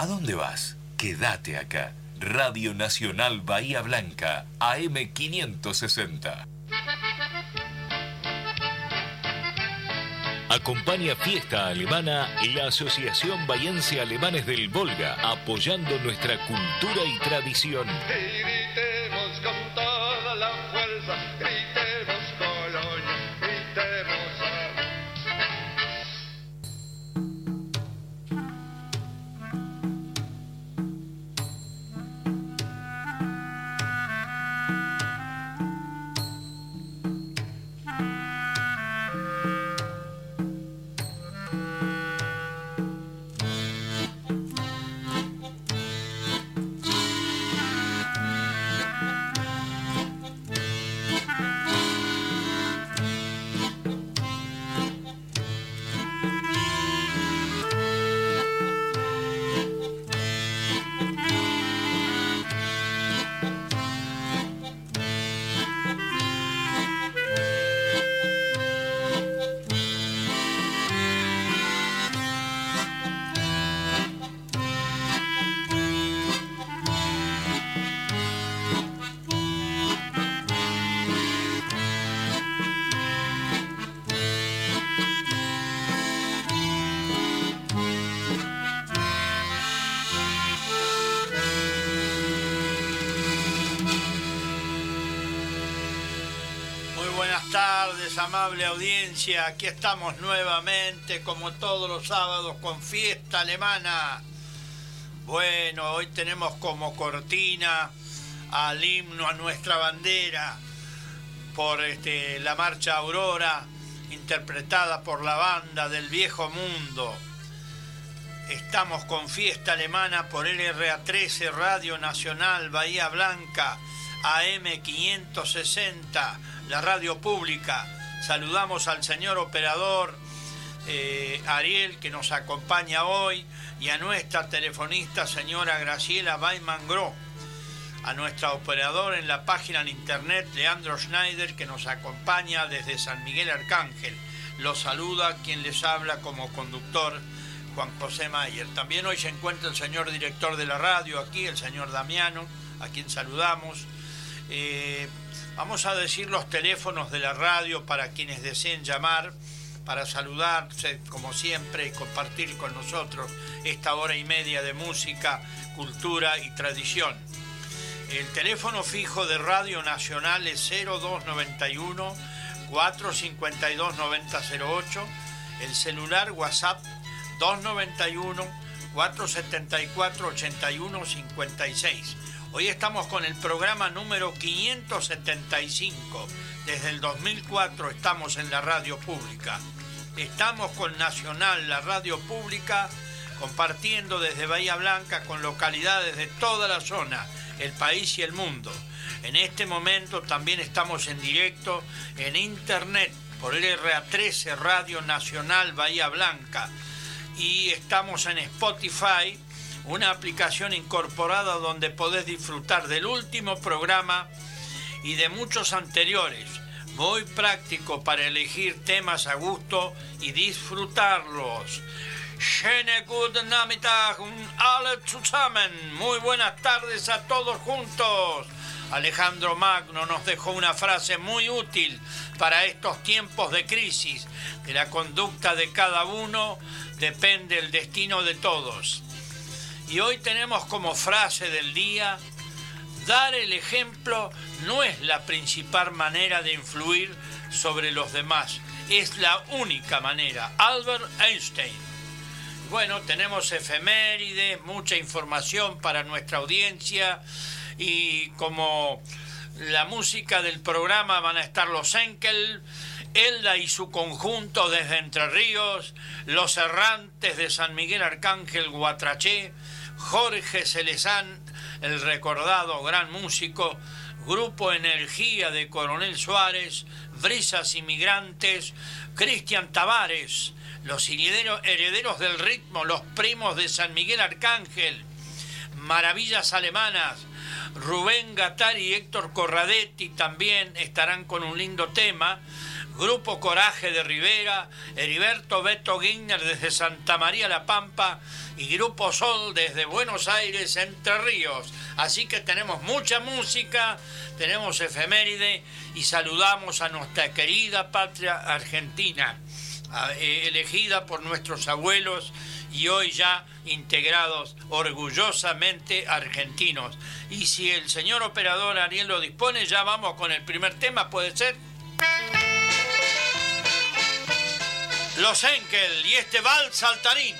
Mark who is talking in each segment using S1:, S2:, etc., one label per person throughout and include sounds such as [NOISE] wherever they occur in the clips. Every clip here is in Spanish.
S1: ¿A dónde vas? Quédate acá. Radio Nacional Bahía Blanca, AM560. Acompaña Fiesta Alemana la Asociación Bahiense Alemanes del Volga, apoyando nuestra cultura y tradición.
S2: Amable audiencia, aquí estamos nuevamente como todos los sábados con fiesta alemana. Bueno, hoy tenemos como cortina al himno a nuestra bandera por este, la marcha Aurora interpretada por la banda del viejo mundo. Estamos con fiesta alemana por LRA13 Radio Nacional Bahía Blanca AM 560, la radio pública Saludamos al señor operador eh, Ariel que nos acompaña hoy y a nuestra telefonista señora Graciela Baiman Gro, a nuestra operadora en la página en internet Leandro Schneider que nos acompaña desde San Miguel Arcángel. Los saluda quien les habla como conductor Juan José Mayer. También hoy se encuentra el señor director de la radio aquí, el señor Damiano, a quien saludamos. Eh, Vamos a decir los teléfonos de la radio para quienes deseen llamar, para saludarse como siempre y compartir con nosotros esta hora y media de música, cultura y tradición. El teléfono fijo de Radio Nacional es 0291 452 9008, el celular WhatsApp 291 474 8156. Hoy estamos con el programa número 575. Desde el 2004 estamos en la radio pública. Estamos con Nacional, la radio pública, compartiendo desde Bahía Blanca con localidades de toda la zona, el país y el mundo. En este momento también estamos en directo en internet por el RA13 Radio Nacional Bahía Blanca y estamos en Spotify una aplicación incorporada donde podés disfrutar del último programa y de muchos anteriores. Muy práctico para elegir temas a gusto y disfrutarlos. Muy buenas tardes a todos juntos. Alejandro Magno nos dejó una frase muy útil para estos tiempos de crisis. De la conducta de cada uno depende el destino de todos. Y hoy tenemos como frase del día, dar el ejemplo no es la principal manera de influir sobre los demás, es la única manera. Albert Einstein. Bueno, tenemos efemérides, mucha información para nuestra audiencia y como la música del programa van a estar los Enkel, Elda y su conjunto desde Entre Ríos, los errantes de San Miguel Arcángel Guatraché, Jorge Celezán, el recordado gran músico, Grupo Energía de Coronel Suárez, Brisas Inmigrantes, Cristian Tavares, los herederos del ritmo, los primos de San Miguel Arcángel, Maravillas Alemanas, Rubén Gatar y Héctor Corradetti también estarán con un lindo tema. Grupo Coraje de Rivera, Heriberto Beto Guigner desde Santa María La Pampa y Grupo Sol desde Buenos Aires, Entre Ríos. Así que tenemos mucha música, tenemos efeméride y saludamos a nuestra querida patria argentina, eh, elegida por nuestros abuelos y hoy ya integrados orgullosamente argentinos. Y si el señor operador Ariel lo dispone, ya vamos con el primer tema, ¿puede ser? Los Enkel y este vals saltarín.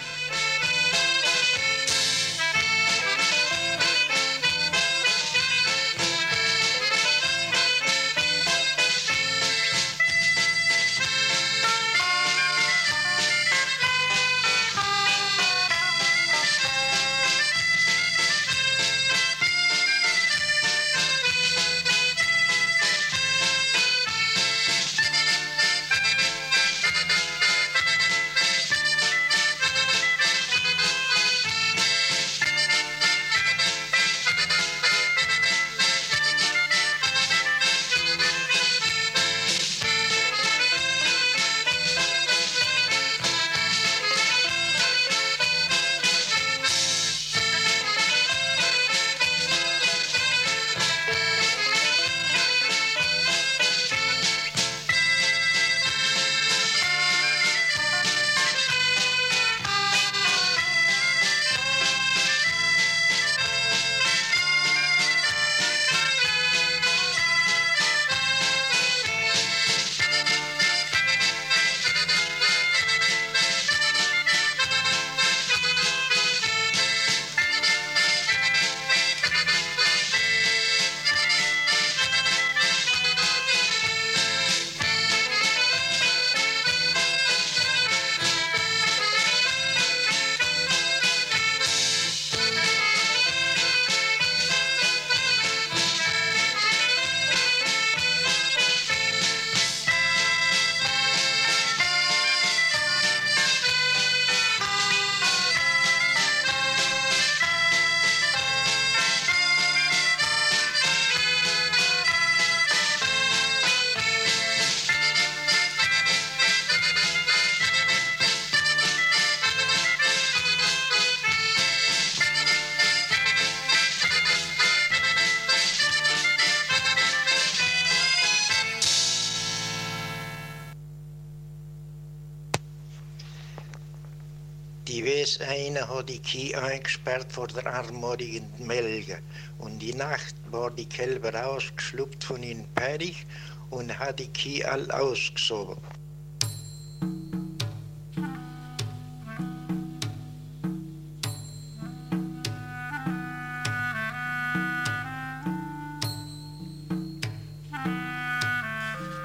S3: Hat die Kieh eingesperrt vor der armodigen Melge. Und die Nacht war die Kälber rausgeschluckt von ihnen Perich und hat die Kieh all ausgesogen.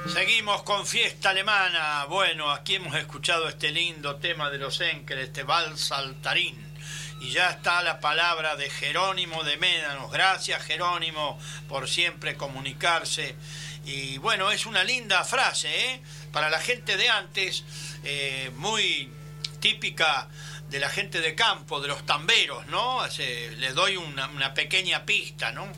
S2: Seguimos con fiesta alemana. Bueno, aquí hemos escuchado este lindo tema de los Enkel, este vals saltarín. Ya está la palabra de Jerónimo de Médanos. Gracias Jerónimo por siempre comunicarse. Y bueno, es una linda frase, ¿eh? Para la gente de antes, eh, muy típica de la gente de campo, de los tamberos, ¿no? les doy una, una pequeña pista, ¿no?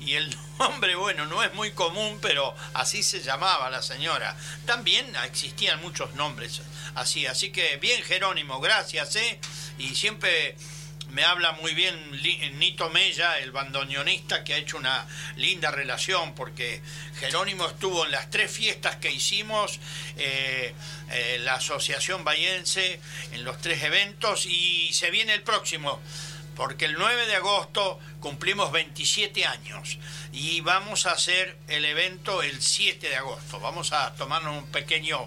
S2: y el [LAUGHS] nombre, bueno, no es muy común, pero así se llamaba la señora. También existían muchos nombres así, así que bien Jerónimo, gracias, ¿eh? Y siempre me habla muy bien Nito Mella, el bandoneonista, que ha hecho una linda relación, porque Jerónimo estuvo en las tres fiestas que hicimos, eh, eh, la Asociación Bayense, en los tres eventos, y se viene el próximo porque el 9 de agosto cumplimos 27 años y vamos a hacer el evento el 7 de agosto. Vamos a tomarnos un pequeño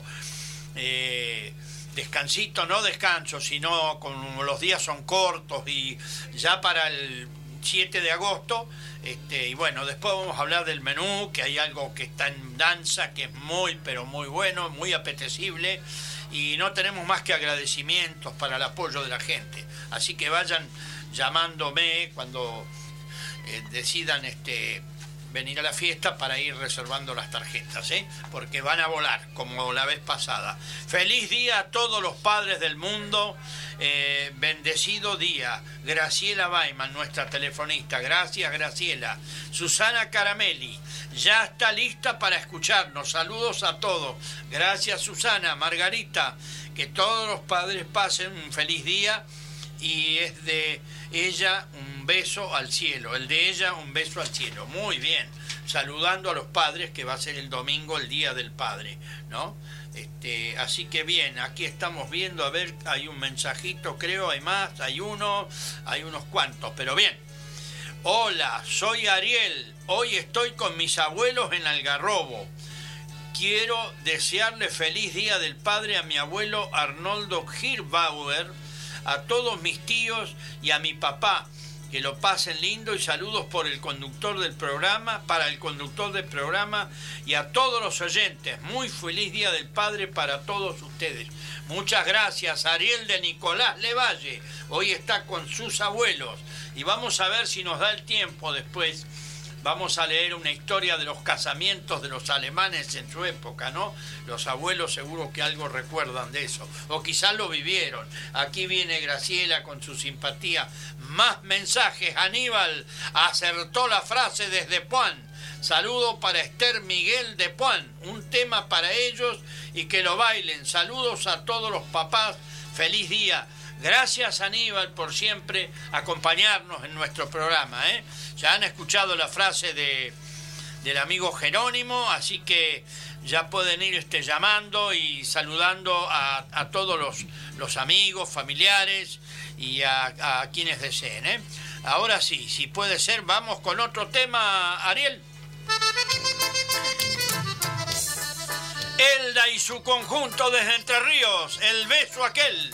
S2: eh, descansito, no descanso, sino como los días son cortos y ya para el 7 de agosto. Este, y bueno, después vamos a hablar del menú, que hay algo que está en danza, que es muy, pero muy bueno, muy apetecible. Y no tenemos más que agradecimientos para el apoyo de la gente. Así que vayan llamándome cuando eh, decidan este, venir a la fiesta para ir reservando las tarjetas, ¿eh? porque van a volar como la vez pasada. Feliz día a todos los padres del mundo, eh, bendecido día. Graciela Baiman, nuestra telefonista, gracias Graciela. Susana Caramelli, ya está lista para escucharnos. Saludos a todos. Gracias Susana, Margarita, que todos los padres pasen un feliz día y es de ella un beso al cielo, el de ella un beso al cielo. Muy bien, saludando a los padres que va a ser el domingo el día del padre, ¿no? Este, así que bien, aquí estamos viendo, a ver, hay un mensajito, creo, hay más, hay uno, hay unos cuantos, pero bien. Hola, soy Ariel, hoy estoy con mis abuelos en Algarrobo. Quiero desearle feliz día del padre a mi abuelo Arnoldo Girbauer, a todos mis tíos y a mi papá. Que lo pasen lindo y saludos por el conductor del programa, para el conductor del programa y a todos los oyentes. Muy feliz Día del Padre para todos ustedes. Muchas gracias, Ariel de Nicolás Levalle. Hoy está con sus abuelos y vamos a ver si nos da el tiempo después vamos a leer una historia de los casamientos de los alemanes en su época, ¿no? Los abuelos seguro que algo recuerdan de eso, o quizás lo vivieron. Aquí viene Graciela con su simpatía. Más mensajes, Aníbal acertó la frase desde Puan. Saludo para Esther Miguel de Puan, un tema para ellos y que lo bailen. Saludos a todos los papás, feliz día. Gracias Aníbal por siempre acompañarnos en nuestro programa. ¿eh? Ya han escuchado la frase de, del amigo Jerónimo, así que ya pueden ir este, llamando y saludando a, todos los, los, amigos, familiares y a, quienes deseen. ¿eh? Ahora sí, si puede ser, vamos con otro tema, Ariel. Elda y su conjunto desde Entre Ríos, el beso aquel.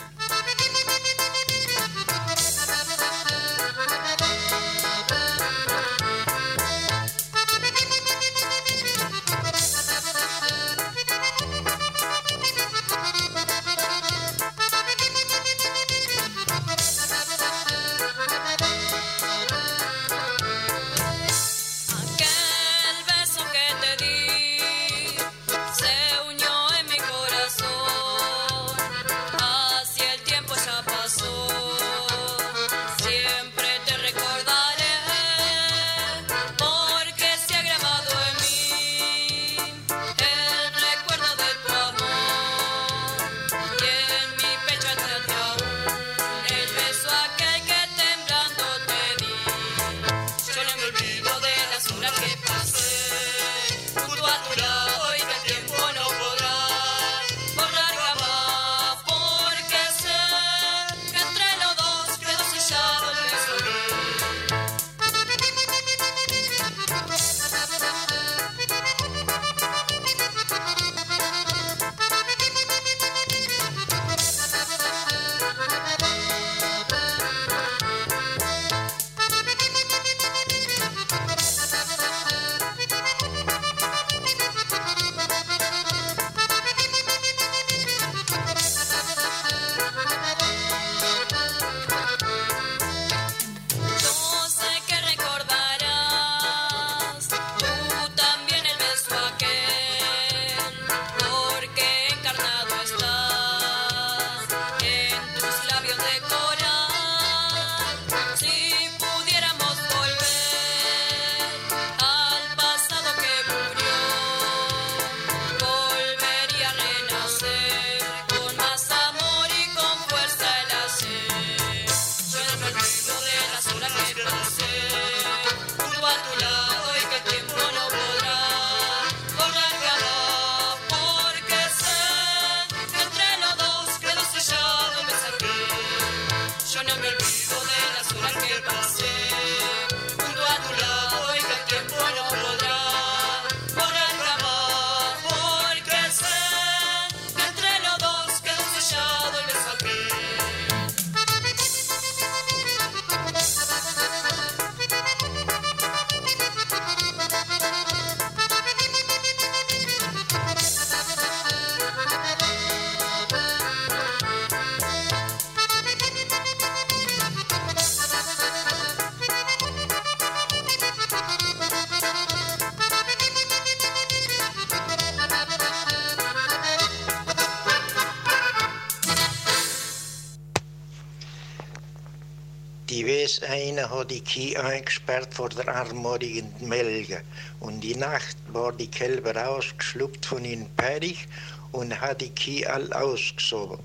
S3: Hat die Kieh eingesperrt vor der armorigen Melge. Und die Nacht war die Kälber ausgeschluckt von ihnen Perich und hat die Kieh all ausgesogen.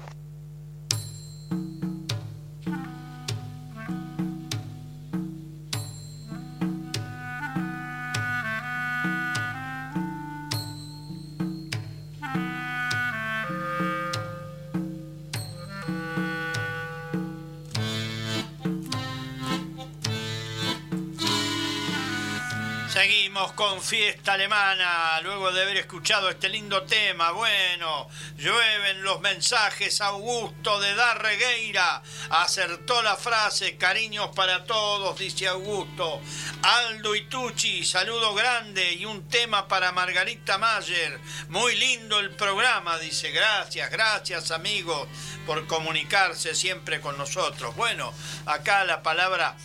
S2: Fiesta alemana, luego de haber escuchado este lindo tema. Bueno, llueven los mensajes. Augusto de Darregueira acertó la frase, cariños para todos, dice Augusto. Aldo Itucci, saludo grande y un tema para Margarita Mayer. Muy lindo el programa, dice. Gracias, gracias amigos por comunicarse siempre con nosotros. Bueno, acá la palabra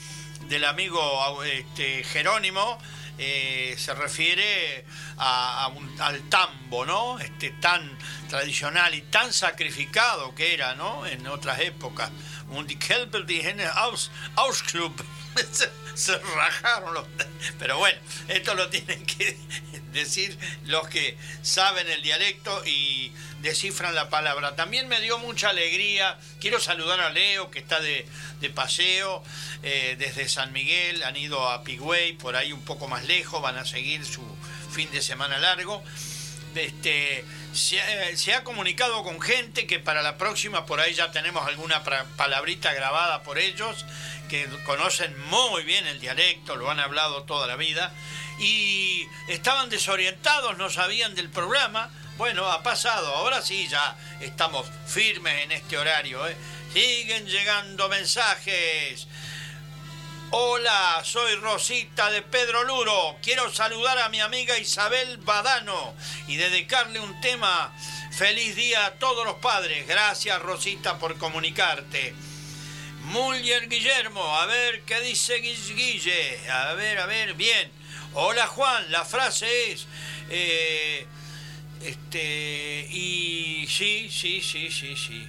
S2: del amigo este, Jerónimo eh, se refiere al tambo, ¿no? Este tan tradicional y tan sacrificado que era, ¿no? En otras épocas. Un die Aus, Ausclub. [LAUGHS] se rajaron los... Pero bueno, esto lo tienen que [LAUGHS] decir los que saben el dialecto y descifran la palabra. También me dio mucha alegría. Quiero saludar a Leo, que está de, paseo eh, desde San Miguel. Han ido a Pigüey, por ahí un poco más lejos. Van a seguir su fin de semana largo. Este, se, se, ha comunicado con gente que para la próxima por ahí ya tenemos alguna palabrita grabada por ellos que conocen muy bien el dialecto, lo han hablado toda la vida, y estaban desorientados, no sabían del programa. Bueno, ha pasado, ahora sí ya estamos firmes en este horario. ¿eh? Siguen llegando mensajes. Hola, soy Rosita de Pedro Luro. Quiero saludar a mi amiga Isabel Badano y dedicarle un tema. Feliz día a todos los padres. Gracias Rosita por comunicarte. Muller Guillermo, a ver qué dice Guille. A ver, a ver, bien. Hola Juan, la frase es. Eh, este. Y sí, sí, sí, sí, sí.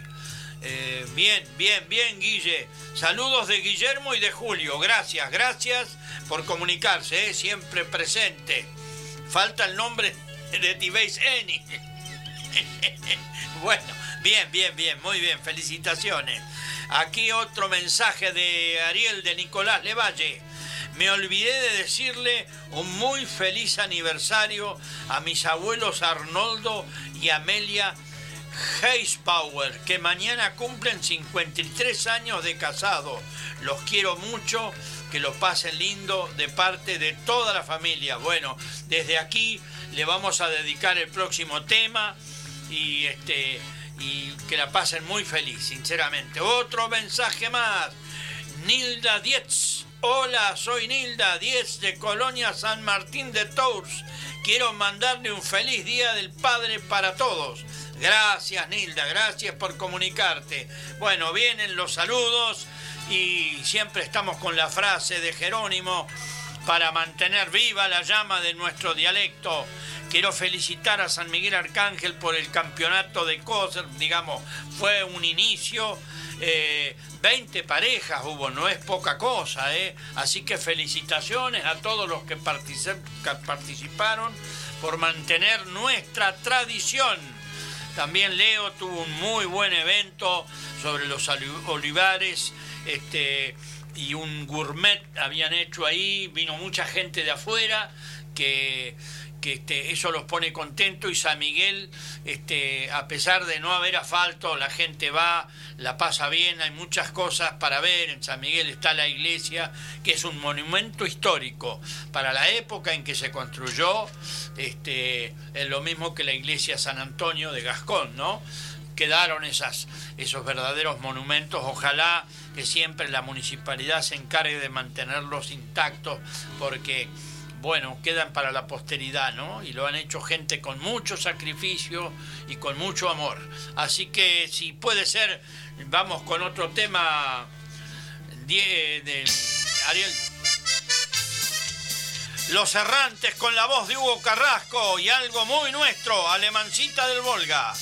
S2: Eh, bien, bien, bien, Guille. Saludos de Guillermo y de Julio. Gracias, gracias por comunicarse, eh, siempre presente. Falta el nombre de Tibéis Eni. [LAUGHS] bueno, bien, bien, bien, muy bien. Felicitaciones. Aquí otro mensaje de Ariel de Nicolás Levalle. Me olvidé de decirle un muy feliz aniversario a mis abuelos Arnoldo y Amelia Heispower, que mañana cumplen 53 años de casado. Los quiero mucho, que lo pasen lindo de parte de toda la familia. Bueno, desde aquí le vamos a dedicar el próximo tema y este y que la pasen muy feliz, sinceramente. Otro mensaje más. Nilda Dietz. Hola, soy Nilda Dietz de Colonia San Martín de Tours. Quiero mandarle un feliz Día del Padre para todos. Gracias Nilda, gracias por comunicarte. Bueno, vienen los saludos y siempre estamos con la frase de Jerónimo para mantener viva la llama de nuestro dialecto. Quiero felicitar a San Miguel Arcángel por el campeonato de cosas, digamos, fue un inicio, 20 eh, parejas hubo, no es poca cosa, ¿eh? así que felicitaciones a todos los que participaron por mantener nuestra tradición. También Leo tuvo un muy buen evento sobre los olivares, este, y un gourmet habían hecho ahí, vino mucha gente de afuera que que este, eso los pone contentos y San Miguel, este, a pesar de no haber asfalto, la gente va, la pasa bien, hay muchas cosas para ver. En San Miguel está la iglesia, que es un monumento histórico para la época en que se construyó, este, es lo mismo que la iglesia San Antonio de Gascón, ¿no? Quedaron esas, esos verdaderos monumentos, ojalá que siempre la municipalidad se encargue de mantenerlos intactos, porque bueno, quedan para la posteridad, ¿no? Y lo han hecho gente con mucho sacrificio y con mucho amor. Así que si puede ser, vamos con otro tema de Ariel. Los errantes con la voz de Hugo Carrasco y algo muy nuestro, Alemancita del Volga.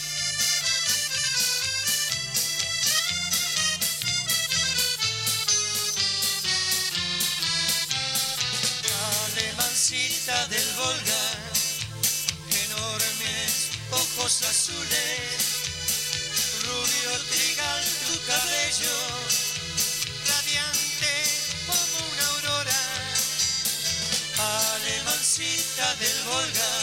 S4: Ojos azules, rubio trigal tu cabello, radiante como una aurora, alemancita del Volga,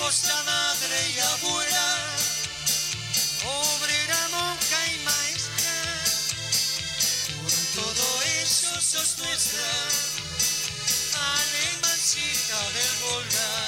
S4: esposa, madre y abuela, obrera, monja y maestra, por todo eso sos nuestra, alemancita del Volga.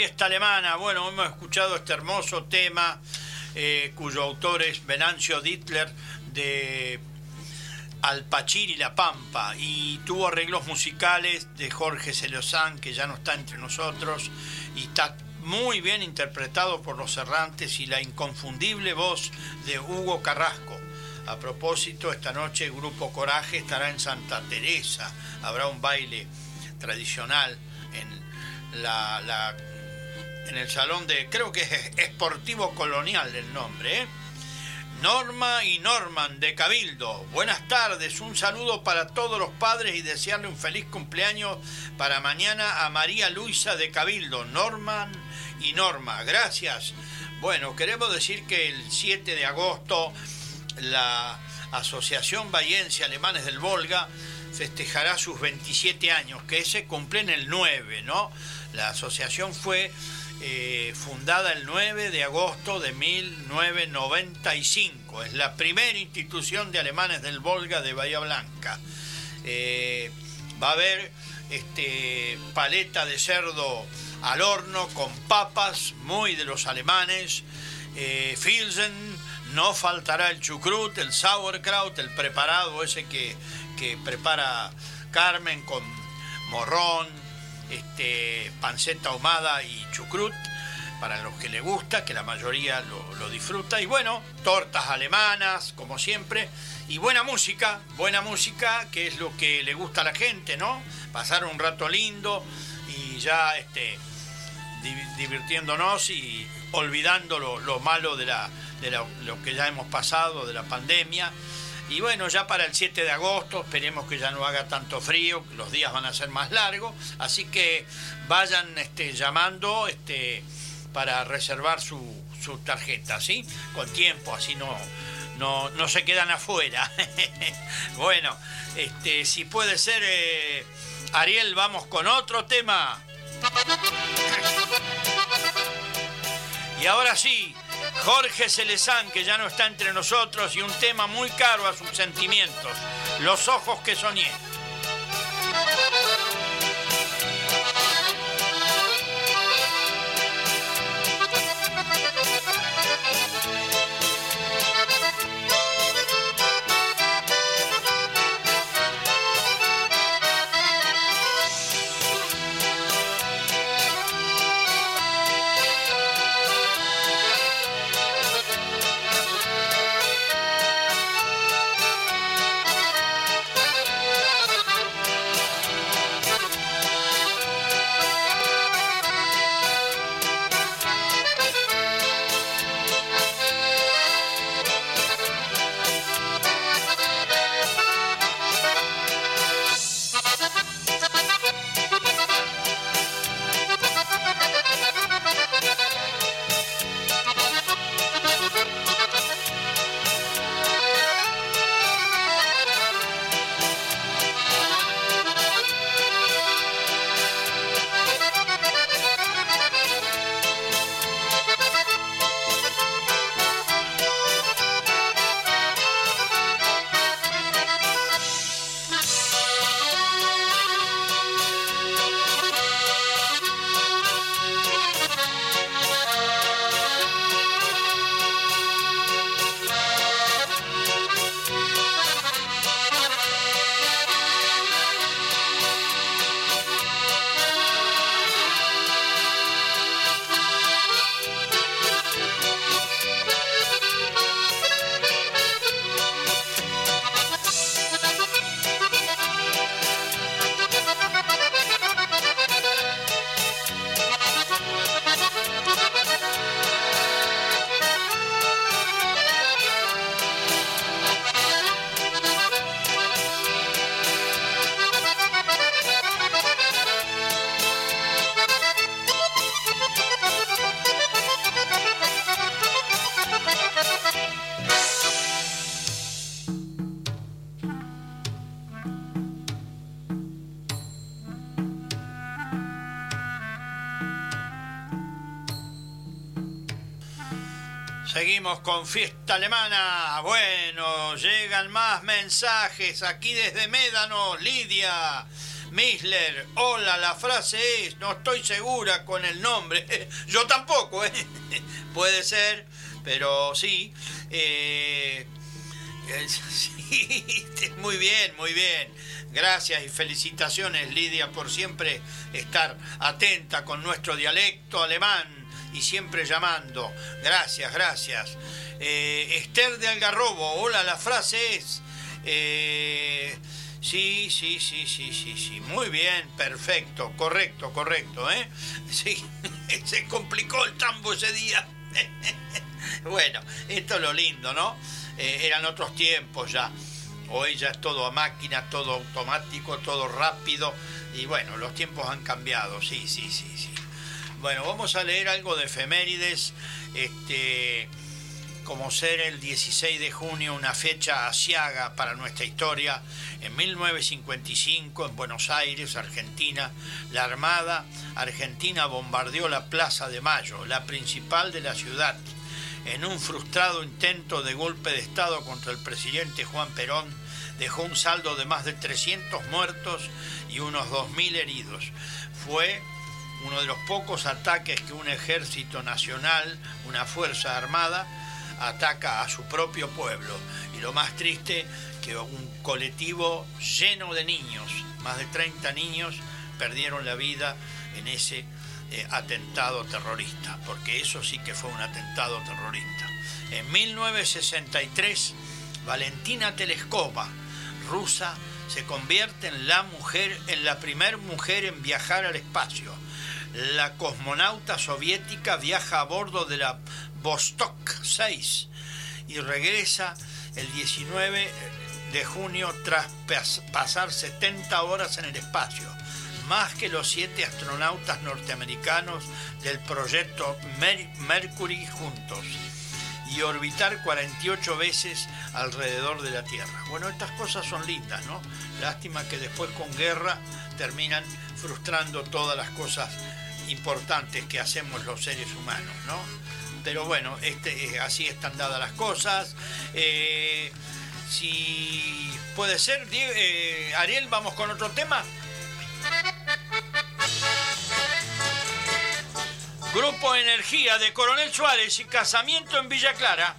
S2: Fiesta Alemana. Bueno, hemos escuchado este hermoso tema eh, cuyo autor es Venancio Dittler de Alpachir y La Pampa y tuvo arreglos musicales de Jorge Celosán que ya no está entre nosotros y está muy bien interpretado por los errantes y la inconfundible voz de Hugo Carrasco. A propósito, esta noche el Grupo Coraje estará en Santa Teresa. Habrá un baile tradicional en la, la- en el salón de creo que es Esportivo Colonial el nombre ¿eh? Norma y Norman de Cabildo buenas tardes un saludo para todos los padres y desearle un feliz cumpleaños para mañana a María Luisa de Cabildo Norman y Norma gracias bueno queremos decir que el 7 de agosto la Asociación Bahiense Alemanes del Volga festejará sus 27 años, que se cumplen el 9, ¿no? La asociación fue eh, fundada el 9 de agosto de 1995. Es la primera institución de alemanes del Volga de Bahía Blanca. Eh, va a haber este, paleta de cerdo al horno con papas, muy de los alemanes, eh, Filsen, no faltará el chucrut, el sauerkraut, el preparado ese que, que prepara Carmen con morrón, este, panceta ahumada y chucrut, para los que le gusta, que la mayoría lo, disfruta. Y bueno, tortas alemanas, como siempre, y buena música, buena música, que es lo que le gusta a la gente, ¿no? Pasar un rato lindo y ya este, di- divirtiéndonos y olvidando lo, lo malo de, la, de la- lo que ya hemos pasado, de la pandemia. Y bueno, ya para el 7 de agosto esperemos que ya no haga tanto frío, los días van a ser más largos, así que vayan este, llamando este, para reservar su, su tarjeta, ¿sí? Con tiempo, así no, no, no se quedan afuera. [LAUGHS] bueno, este, si puede ser, eh, Ariel, vamos con otro tema. Y ahora sí, Jorge Celezán, que ya no está entre nosotros, y un tema muy caro a sus sentimientos, Los ojos que soñé. Con fiesta alemana. Bueno, llegan más mensajes aquí desde Médano, Lidia. Misler, hola, la frase es, no estoy segura con el nombre. [LAUGHS] Yo tampoco, ¿eh? [LAUGHS] Puede ser, pero sí. Eh, [LAUGHS] sí, muy bien, muy bien. Gracias y felicitaciones, Lidia, por siempre estar atenta con nuestro dialecto alemán y siempre llamando. Gracias, gracias. Eh, Esther de Algarrobo, hola, la frase es... Eh, sí, sí, sí, sí, sí, sí. Muy bien, perfecto, correcto, correcto, ¿eh? [LAUGHS] Sí, se complicó el tambo ese día. [LAUGHS] bueno, esto es lo lindo, ¿no? Eh, eran otros tiempos ya. Hoy ya es todo a máquina, todo automático, todo rápido. Y bueno, los tiempos han cambiado, sí, sí, sí, sí. Bueno, vamos a leer algo de efemérides, este, como ser el 16 de junio, una fecha asiaga para nuestra historia. En 1955, en Buenos Aires, Argentina, la Armada Argentina bombardeó la Plaza de Mayo, la principal de la ciudad, en un frustrado intento de golpe de Estado contra el presidente Juan Perón, dejó un saldo de más de 300 muertos y unos 2.000 heridos. Fue uno de los pocos ataques que un ejército nacional, una fuerza armada, ataca a su propio pueblo. Y lo más triste, que un colectivo lleno de niños, más de 30 niños, perdieron la vida en ese eh, atentado terrorista, porque eso sí que fue un atentado terrorista. En 1963, Valentina Teleskova, rusa, se convierte en la mujer, en la primer mujer en viajar al espacio la cosmonauta soviética viaja a bordo de la Vostok 6 y regresa el 19 de junio tras pasar 70 horas en el espacio, más que los siete astronautas norteamericanos del proyecto Mercury juntos, y orbitar 48 veces alrededor de la Tierra. Bueno, estas cosas son lindas, ¿no? Lástima que después con guerra terminan frustrando todas las cosas importantes que hacemos los seres humanos, ¿no? Pero bueno, este, eh, así están dadas las cosas. Eh, si puede ser, eh, Ariel, vamos con otro tema. Grupo Energía de Coronel Suárez y casamiento en Villa Clara.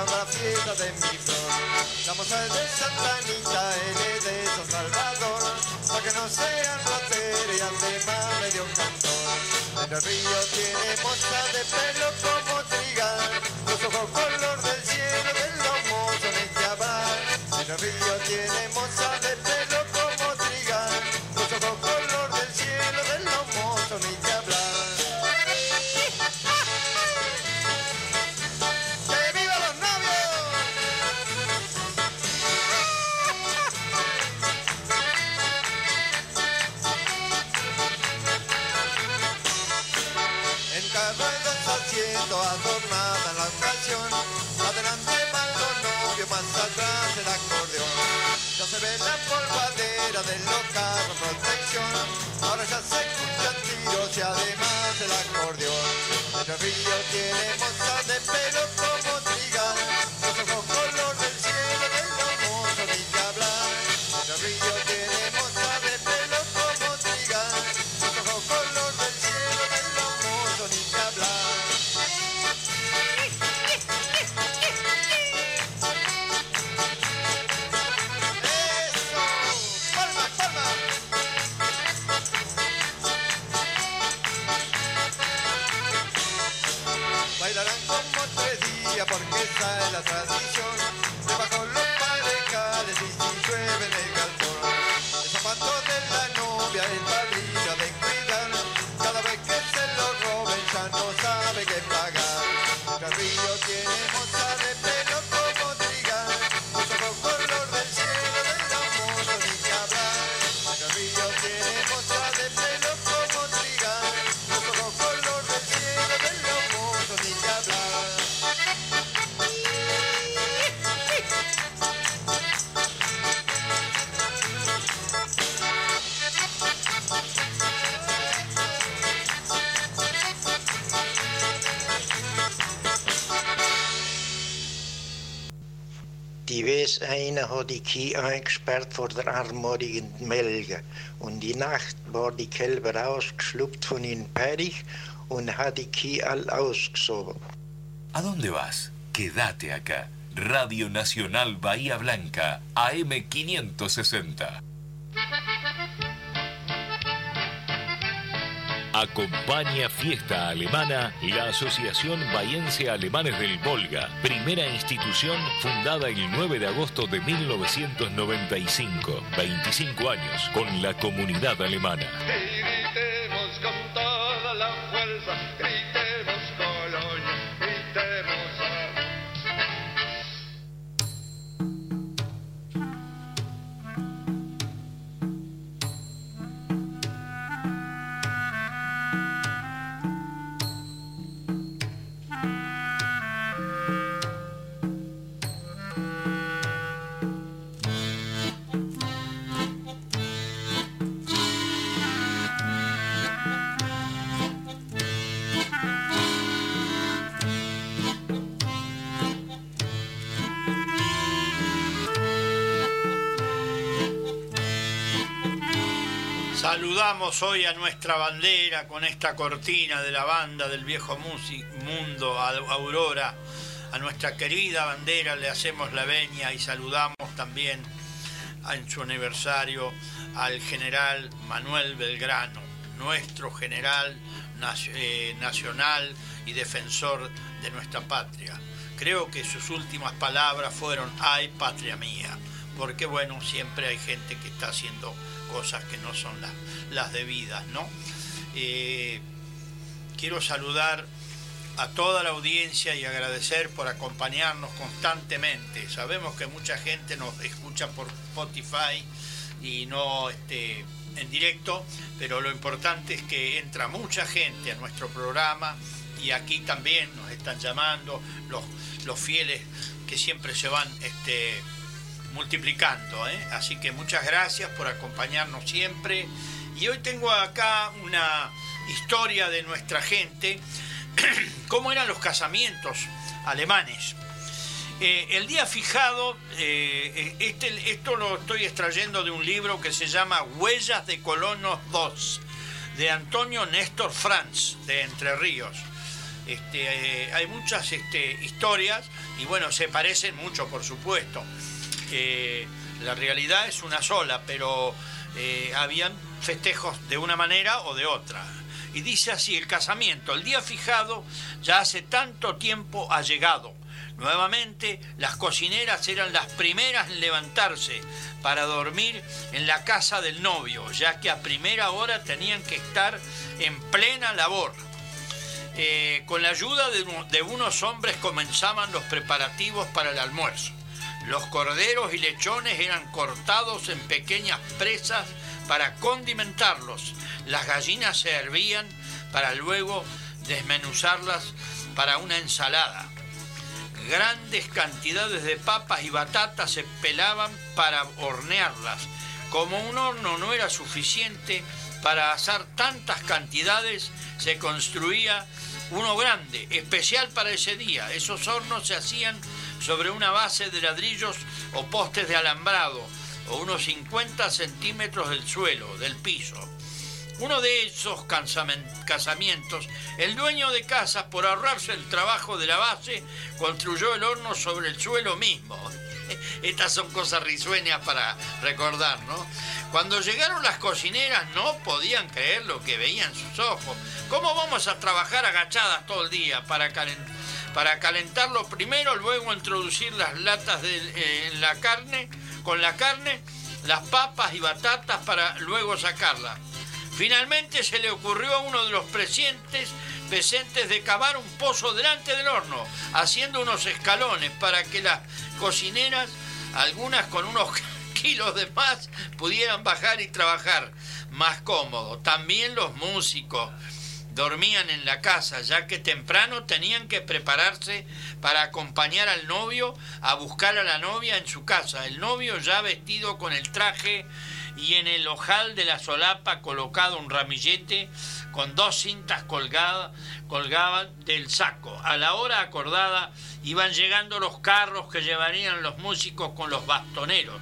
S5: Habrá fiesta de mi flor. Damos al de Santa Anita, el de San Salvador, para que no sean rateros y además medio cantor. En el río tiene moza de pelo como trigal, los ojos color del cielo, del lomo son hablar. En el río tiene moza del local protección. Ahora ya se escuchan tiros y además el acordeón. El río tiene moza de pelo como
S3: hat die Kie eingesperrt vor der armorigen Melge. Und die Nacht war die Kälber ausgeschluckt von in Perich und hat die Kie all ausgesogen.
S1: ¿A dónde vas? Quédate acá. Radio Nacional Bahía Blanca, AM 560. Acompaña Fiesta Alemana la Asociación Bahiense Alemanes del Volga, primera institución fundada el 9 de agosto de 1995, 25 años con la comunidad alemana.
S2: Hoy a nuestra bandera con esta cortina de la banda del viejo mundo, Aurora. A nuestra querida bandera le hacemos la veña y saludamos también en su aniversario al general Manuel Belgrano, nuestro general eh, nacional y defensor de nuestra patria. Creo que sus últimas palabras fueron, ay patria mía, porque bueno, siempre hay gente que está haciendo cosas que no son las, debidas, ¿no? Eh, quiero saludar a toda la audiencia y agradecer por acompañarnos constantemente. Sabemos que mucha gente nos escucha por Spotify y no este, en directo, pero lo importante es que entra mucha gente a nuestro programa y aquí también nos están llamando los, los fieles que siempre se van este, multiplicando. ¿eh? Así que muchas gracias por acompañarnos siempre. Y hoy tengo acá una historia de nuestra gente, [CLEARS THROAT] cómo eran los casamientos alemanes. Eh, el día fijado, eh, este, esto lo estoy extrayendo de un libro que se llama Huellas de Colonos II, de Antonio Néstor Franz, de Entre Ríos. Este, hay muchas este, historias y bueno, se parecen mucho, por supuesto que la realidad es una sola, pero eh, habían festejos de una manera o de otra. Y dice así, el casamiento, el día fijado ya hace tanto tiempo ha llegado. Nuevamente, las cocineras eran las primeras en levantarse para dormir en la casa del novio, ya que a primera hora tenían que estar en plena labor. Eh, con la ayuda de unos hombres comenzaban los preparativos para el almuerzo. Los corderos y lechones eran cortados en pequeñas presas para condimentarlos. Las gallinas se hervían para luego desmenuzarlas para una ensalada. Grandes cantidades de papas y batatas se pelaban para hornearlas. Como un horno no era suficiente para asar tantas cantidades, se construía uno grande, especial para ese día. Esos hornos se hacían sobre una base de ladrillos o postes de alambrado o unos 50 centímetros del suelo, del piso. Uno de esos casamientos, el dueño de casa, por ahorrarse el trabajo de la base, construyó el horno sobre el suelo mismo. [LAUGHS] Estas son cosas risueñas para recordar, ¿no? Cuando llegaron las cocineras no podían creer lo que veían sus ojos. ¿Cómo vamos a trabajar agachadas todo el día para calentar? Para calentarlo primero, luego introducir las latas de, en la carne, con la carne, las papas y batatas para luego sacarla. Finalmente se le ocurrió a uno de los presentes, presentes de cavar un pozo delante del horno, haciendo unos escalones para que las cocineras, algunas con unos [LAUGHS] kilos de más, pudieran bajar y trabajar más cómodo. También los músicos, dormían en la casa, ya que temprano tenían que prepararse para acompañar al novio a buscar a la novia en su casa. El novio ya vestido con el traje y en el ojal de la solapa colocado un ramillete con dos cintas colgadas, colgaban del saco. A la hora acordada iban llegando los carros que llevarían los músicos con los bastoneros,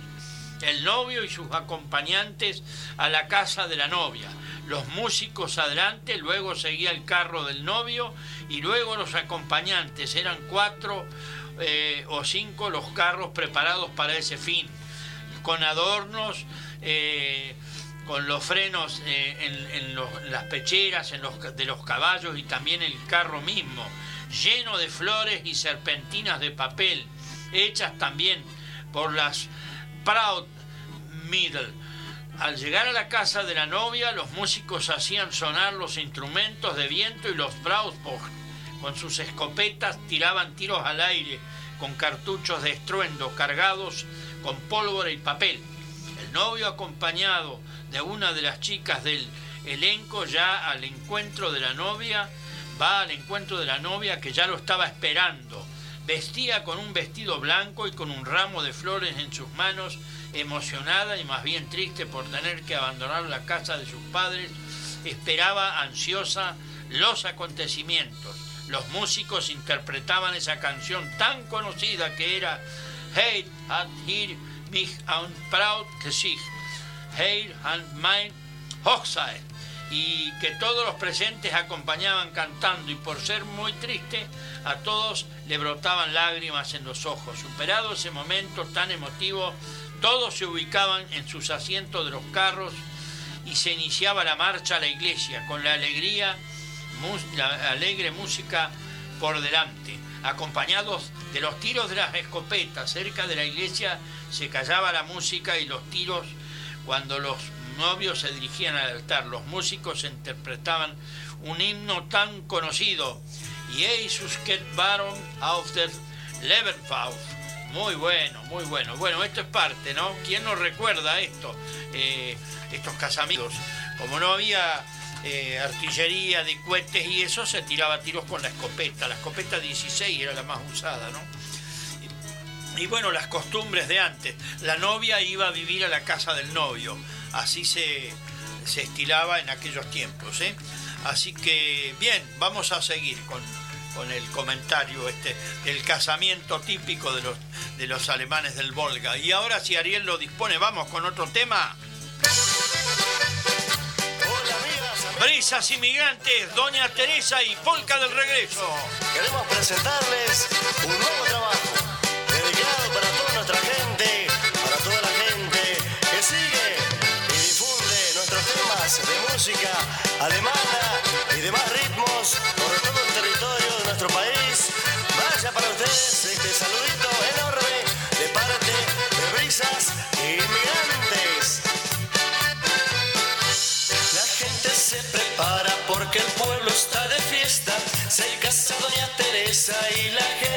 S2: el novio y sus acompañantes a la casa de la novia, los músicos adelante, luego seguía el carro del novio y luego los acompañantes, eran cuatro eh, o cinco los carros preparados para ese fin, con adornos, eh, con los frenos eh, en, las pecheras en los, de los caballos y también el carro mismo, lleno de flores y serpentinas de papel, hechas también por las Proud Middle. Al llegar a la casa de la novia, los músicos hacían sonar los instrumentos de viento y los Proud con sus escopetas tiraban tiros al aire con cartuchos de estruendo cargados con pólvora y papel. El novio acompañado de una de las chicas del elenco ya al encuentro de la novia, va al encuentro de la novia que ya lo estaba esperando. Vestía con un vestido blanco y con un ramo de flores en sus manos, emocionada y más bien triste por tener que abandonar la casa de sus padres, esperaba ansiosa los acontecimientos. Los músicos interpretaban esa canción tan conocida que era Hey, and hier mich ein proud Gesicht Heil and Mein Hochzeit, y que todos los presentes acompañaban cantando y por ser muy triste, a todos le brotaban lágrimas en los ojos. Superado ese momento tan emotivo, todos se ubicaban en sus asientos de los carros y se iniciaba la marcha a la iglesia con la alegría, la alegre música por delante, acompañados de los tiros de las escopetas. Cerca de la iglesia se callaba la música y los tiros cuando los novios se dirigían al altar, los músicos interpretaban un himno tan conocido, Jesus get Baron auf der. Muy bueno, muy bueno. Bueno, esto es parte, ¿no? ¿Quién nos recuerda esto? Eh, estos casamientos. Como no había eh, artillería de cohetes y eso, se tiraba tiros con la escopeta. La escopeta 16 era la más usada, ¿no? Y bueno, las costumbres de antes. La novia iba a vivir a la casa del novio. Así se, estilaba en aquellos tiempos. ¿eh? Así que, bien, vamos a seguir con, el comentario este del casamiento típico de los, de los alemanes del Volga. Y ahora, si Ariel lo dispone, vamos con otro tema. Brisas inmigrantes, Doña Teresa y Polka del Regreso.
S6: Queremos presentarles un nuevo trabajo para toda nuestra gente, para toda la gente que sigue y difunde nuestros temas de música alemana y demás ritmos país. Vaya para ustedes este saludito enorme de parte de Brisas Inmigrantes. La gente se prepara porque el pueblo está de fiesta. Se casa Doña Teresa y la gente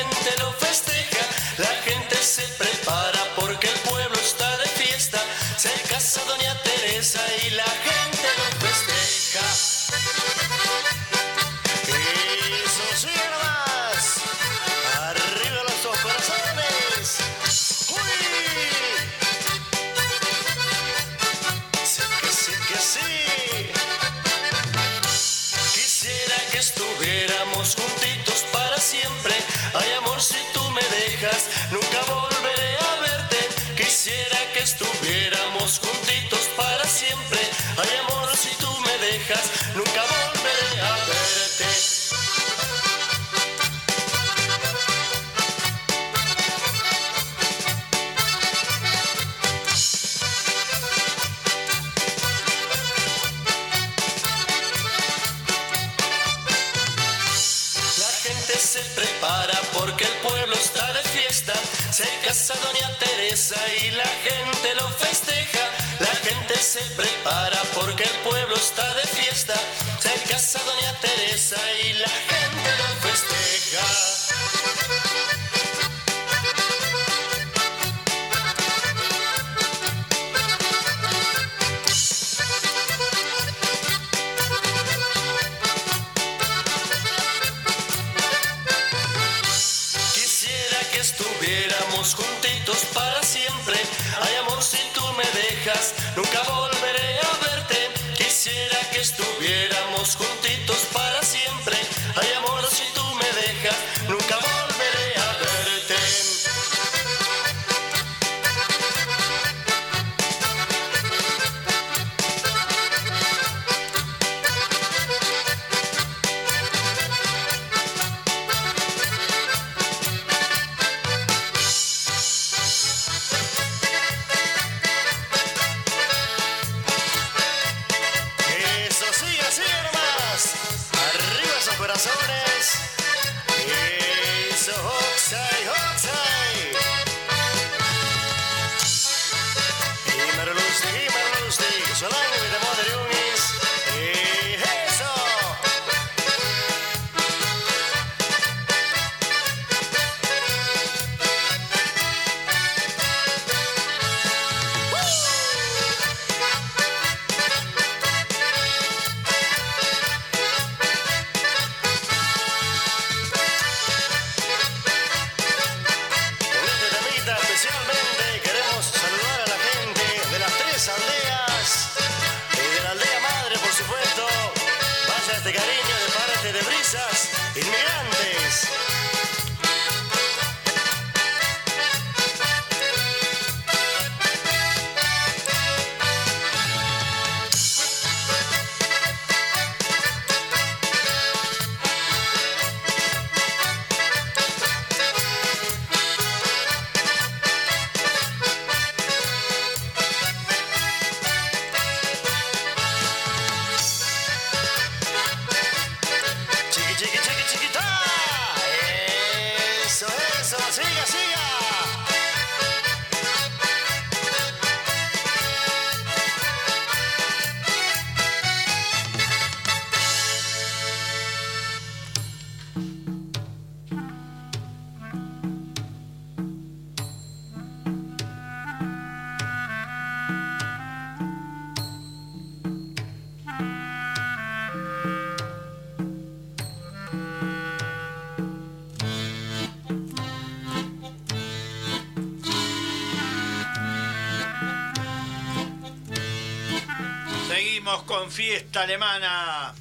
S2: alemana,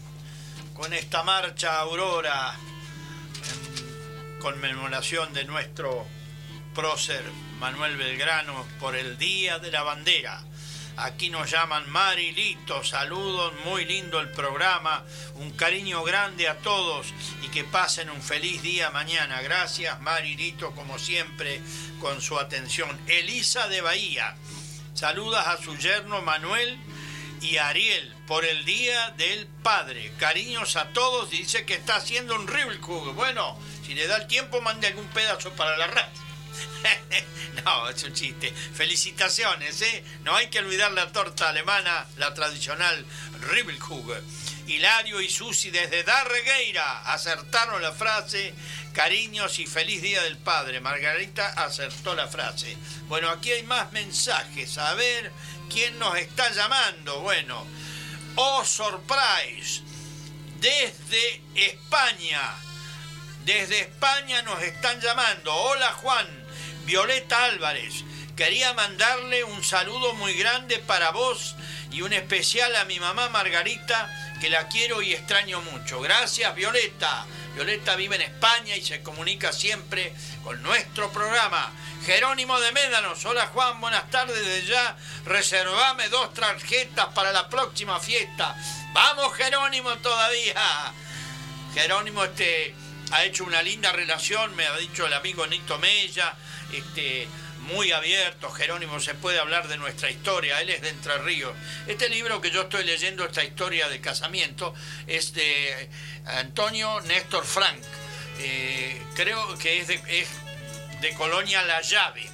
S2: con esta marcha Aurora, en conmemoración de nuestro prócer Manuel Belgrano por el Día de la Bandera. Aquí nos llaman Marilito, saludos, muy lindo el programa, un cariño grande a todos y que pasen un feliz día mañana. Gracias Marilito, como siempre, con su atención. Elisa de Bahía, saludas a su yerno Manuel y Ariel por el Día del Padre. Cariños a todos, dice que está haciendo un Ribelkugel. Bueno, si le da el tiempo, mande algún pedazo para la radio. [LAUGHS] no, es un chiste. Felicitaciones, ¿eh? No hay que olvidar la torta alemana, la tradicional Ribelkugel. Hilario y Susi desde Darregueira acertaron la frase cariños y feliz día del padre. Margarita acertó la frase. Bueno, aquí hay más mensajes. A ver quién nos está llamando. Bueno, oh surprise, desde España. Desde España nos están llamando. Hola Juan, Violeta Álvarez. Quería mandarle un saludo muy grande para vos y un especial a mi mamá Margarita, que la quiero y extraño mucho. Gracias Violeta. Violeta vive en España y se comunica siempre con nuestro programa. Jerónimo de Médanos, hola Juan, buenas tardes. Desde ya reservame dos tarjetas para la próxima fiesta. Vamos Jerónimo todavía. Jerónimo este, ha hecho una linda relación, me ha dicho el amigo Nito Mella, este, muy abierto, Jerónimo, se puede hablar de nuestra historia, él es de Entre Ríos. Este libro que yo estoy leyendo, esta historia de casamiento, es de Antonio Néstor Frank. Eh, creo que es de, Colonia La Llave.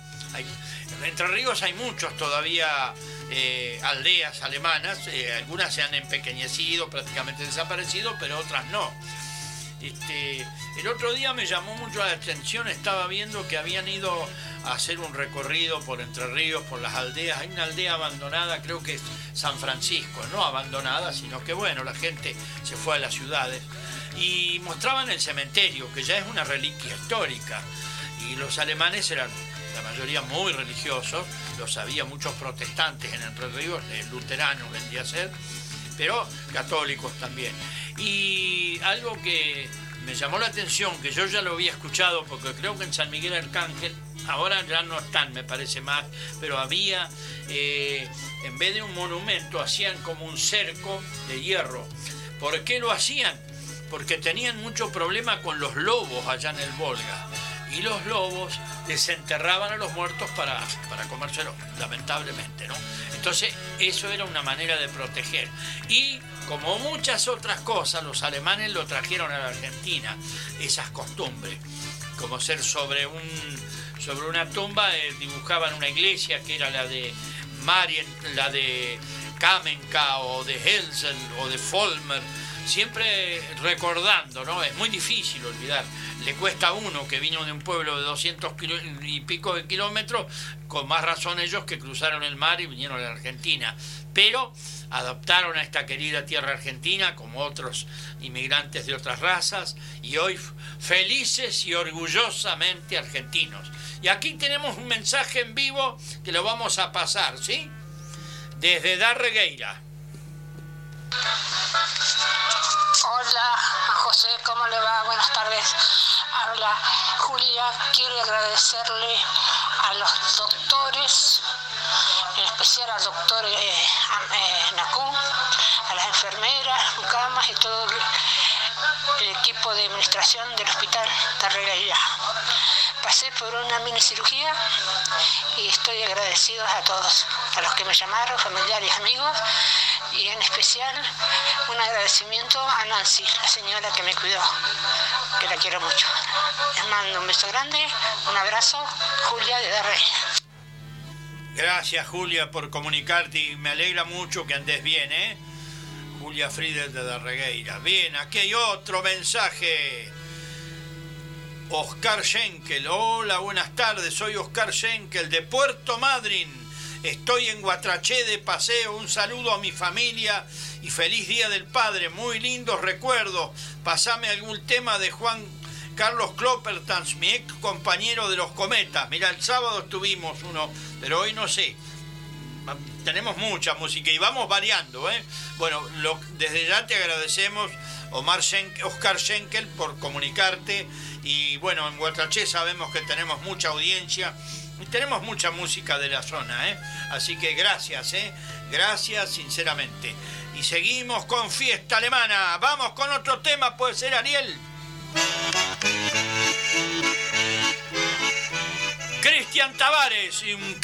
S2: Entre Ríos hay muchos todavía eh, aldeas alemanas, eh, algunas se han empequeñecido, prácticamente desaparecido, pero otras no. Este, el otro día me llamó mucho la atención, estaba viendo que habían ido a hacer un recorrido por Entre Ríos, por las aldeas. Hay una aldea abandonada, creo que es San Francisco, no abandonada, sino que bueno, la gente se fue a las ciudades. Y mostraban el cementerio, que ya es una reliquia histórica. Y los alemanes eran la mayoría muy religiosos, los había muchos protestantes en Entre Ríos, eh, luteranos vendría a ser, pero católicos también. Y algo que me llamó la atención, que yo ya lo había escuchado, porque creo que en San Miguel Arcángel, ahora ya no están, me parece más, pero había, eh, en vez de un monumento, hacían como un cerco de hierro. ¿Por qué lo hacían? Porque tenían mucho problema con los lobos allá en el Volga. Y los lobos desenterraban a los muertos para, para comérselos, lamentablemente, ¿no? Entonces, eso era una manera de proteger. Y como muchas otras cosas, los alemanes lo trajeron a la Argentina, esas costumbres, como ser sobre, un, sobre una tumba, eh, dibujaban una iglesia que era la de Marien, la de Kamenka o de Helsel o de Folmer, siempre recordando, ¿no? Es muy difícil olvidar. Le cuesta a uno que vino de un pueblo de 200 y pico de kilómetros, con más razón ellos que cruzaron el mar y vinieron a la Argentina. Pero adoptaron a esta querida tierra argentina como otros inmigrantes de otras razas y hoy felices y orgullosamente argentinos. Y aquí tenemos un mensaje en vivo que lo vamos a pasar, ¿sí? Desde Darregueira.
S7: Hola, José, ¿cómo le va? Buenas tardes. Habla Julia. Quiero agradecerle a los doctores, en especial al doctor eh, eh, Nacún, a las enfermeras, mucamas y todo el equipo de administración del hospital Tarregueira. Pasé por una mini cirugía y estoy agradecido a todos, a los que me llamaron, familiares amigos, y en especial un agradecimiento a Nancy, la señora que me cuidó, que la quiero mucho. Les mando un beso grande, un abrazo, Julia de Darrey.
S2: Gracias Julia por comunicarte y me alegra mucho que andes bien, ¿eh? Julia Friedel de Darregueira. Bien, aquí hay otro mensaje. Oscar Schenkel. Hola, buenas tardes. Soy Oscar Schenkel de Puerto Madryn. Estoy en Guatraché de paseo. Un saludo a mi familia y feliz Día del Padre. Muy lindos recuerdos. Pasame algún tema de Juan Carlos Kloppertans, mi ex compañero de los cometas. Mira, el sábado estuvimos uno, pero hoy no sé. Tenemos mucha música y vamos variando. ¿eh? Bueno, lo- desde ya te agradecemos, Omar Oscar Schenkel, por comunicarte. Y bueno, en Guatraché sabemos que tenemos mucha audiencia tenemos mucha música de la zona. ¿eh? Así que gracias, ¿eh? gracias sinceramente. Y seguimos con fiesta alemana. Vamos con otro tema, puede ser Ariel. Cristian Tavares y un.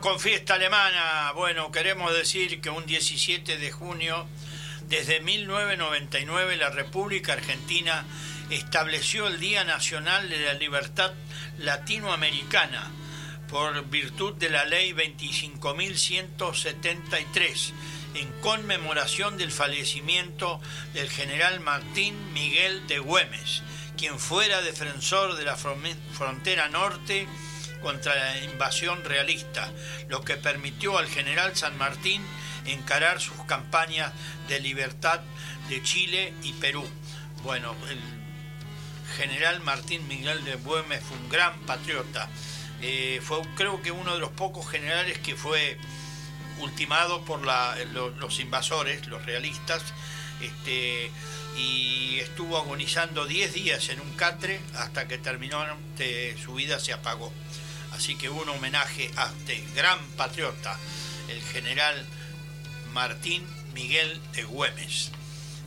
S2: Con fiesta alemana. Bueno, queremos decir que un 17 de junio, desde 1999, la República Argentina estableció el Día Nacional de la Libertad Latinoamericana por virtud de la Ley 25.173 en conmemoración del fallecimiento del general Martín Miguel de Güemes, quien fuera defensor de la frontera norte contra la invasión realista, lo que permitió al general San Martín encarar sus campañas de libertad de Chile y Perú. Bueno, el general Martín Miguel de Güemes fue un gran patriota. Eh, fue creo que uno de los pocos generales que fue ultimado por los, invasores, los realistas, este, y estuvo agonizando 10 días en un catre hasta que terminó, su vida se apagó. Así que un homenaje a este gran patriota, el general Martín Miguel de Güemes.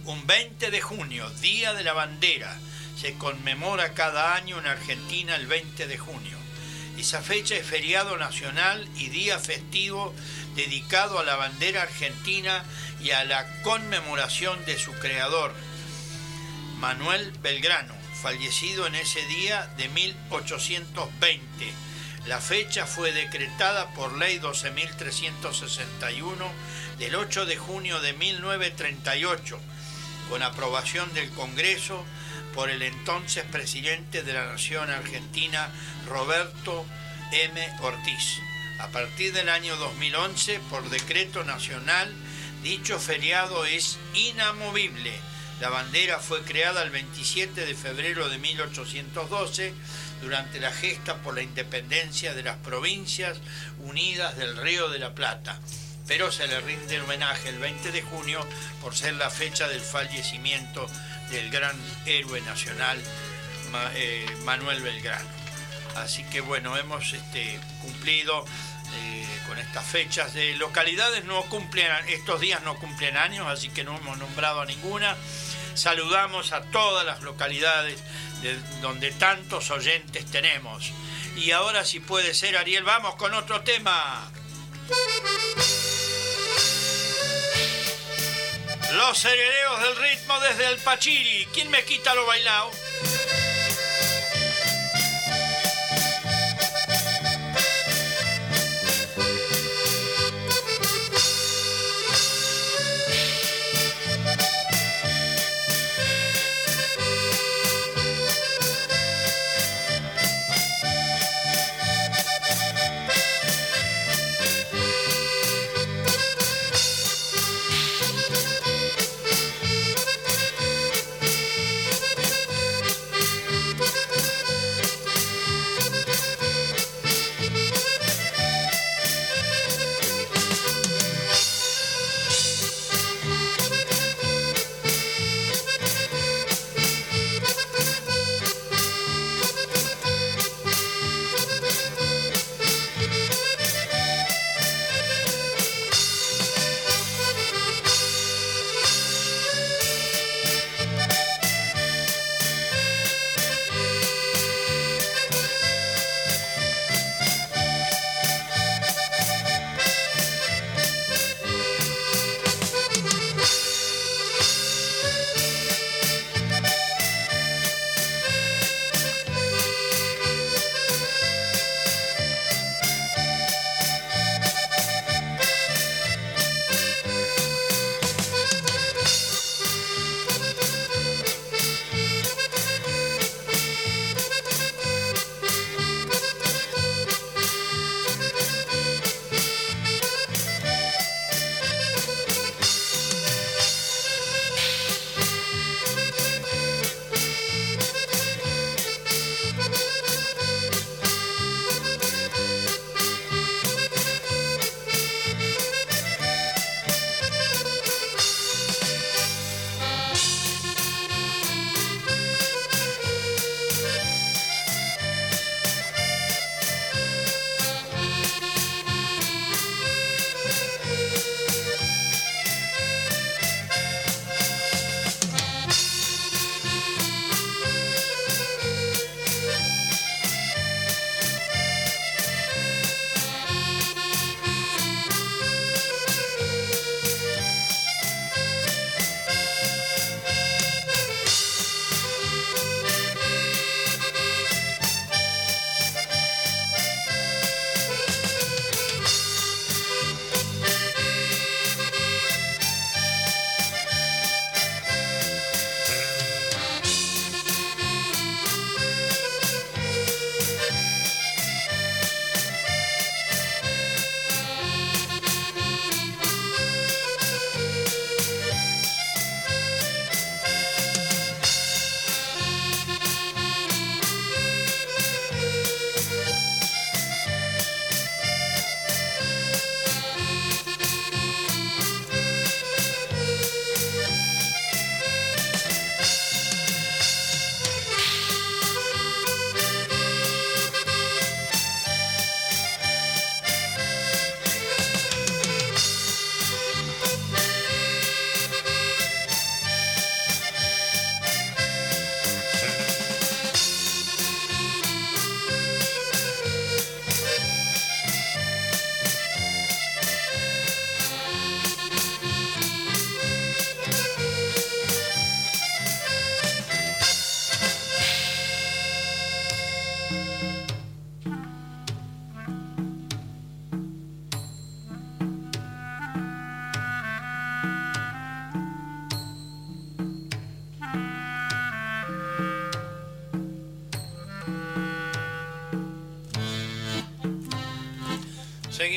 S2: Un 20 de junio, Día de la Bandera, se conmemora cada año en Argentina el 20 de junio. Esa fecha es feriado nacional y día festivo dedicado a la bandera argentina y a la conmemoración de su creador, Manuel Belgrano, fallecido en ese día de 1820. La fecha fue decretada por ley 12.361 del 8 de junio de 1938, con aprobación del Congreso por el entonces presidente de la Nación Argentina, Roberto M. Ortiz. A partir del año 2011, por decreto nacional, dicho feriado es inamovible. La bandera fue creada el 27 de febrero de 1812 durante la gesta por la independencia de las provincias unidas del Río de la Plata, pero se le rinde homenaje el 20 de junio por ser la fecha del fallecimiento del gran héroe nacional eh, Manuel Belgrano. Así que bueno, hemos este, cumplido eh, con estas fechas. De localidades no cumplen, estos días no cumplen años, así que no hemos nombrado a ninguna. Saludamos a todas las localidades de donde tantos oyentes tenemos. Y ahora si puede ser, Ariel, vamos con otro tema. Los herederos del ritmo desde el Pachiri. ¿Quién me quita lo bailado?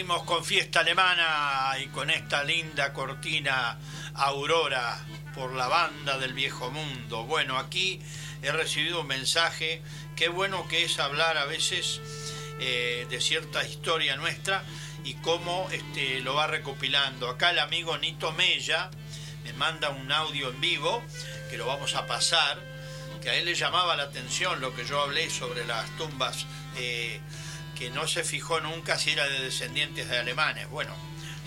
S2: Seguimos con fiesta alemana y con esta linda cortina Aurora por la banda del viejo mundo. Bueno, aquí he recibido un mensaje, qué bueno que es hablar a veces eh, de cierta historia nuestra y cómo este, lo va recopilando. Acá el amigo Nito Mella me manda un audio en vivo que lo vamos a pasar, que a él le llamaba la atención lo que yo hablé sobre las tumbas. Eh, no se fijó nunca si era de descendientes de alemanes. Bueno,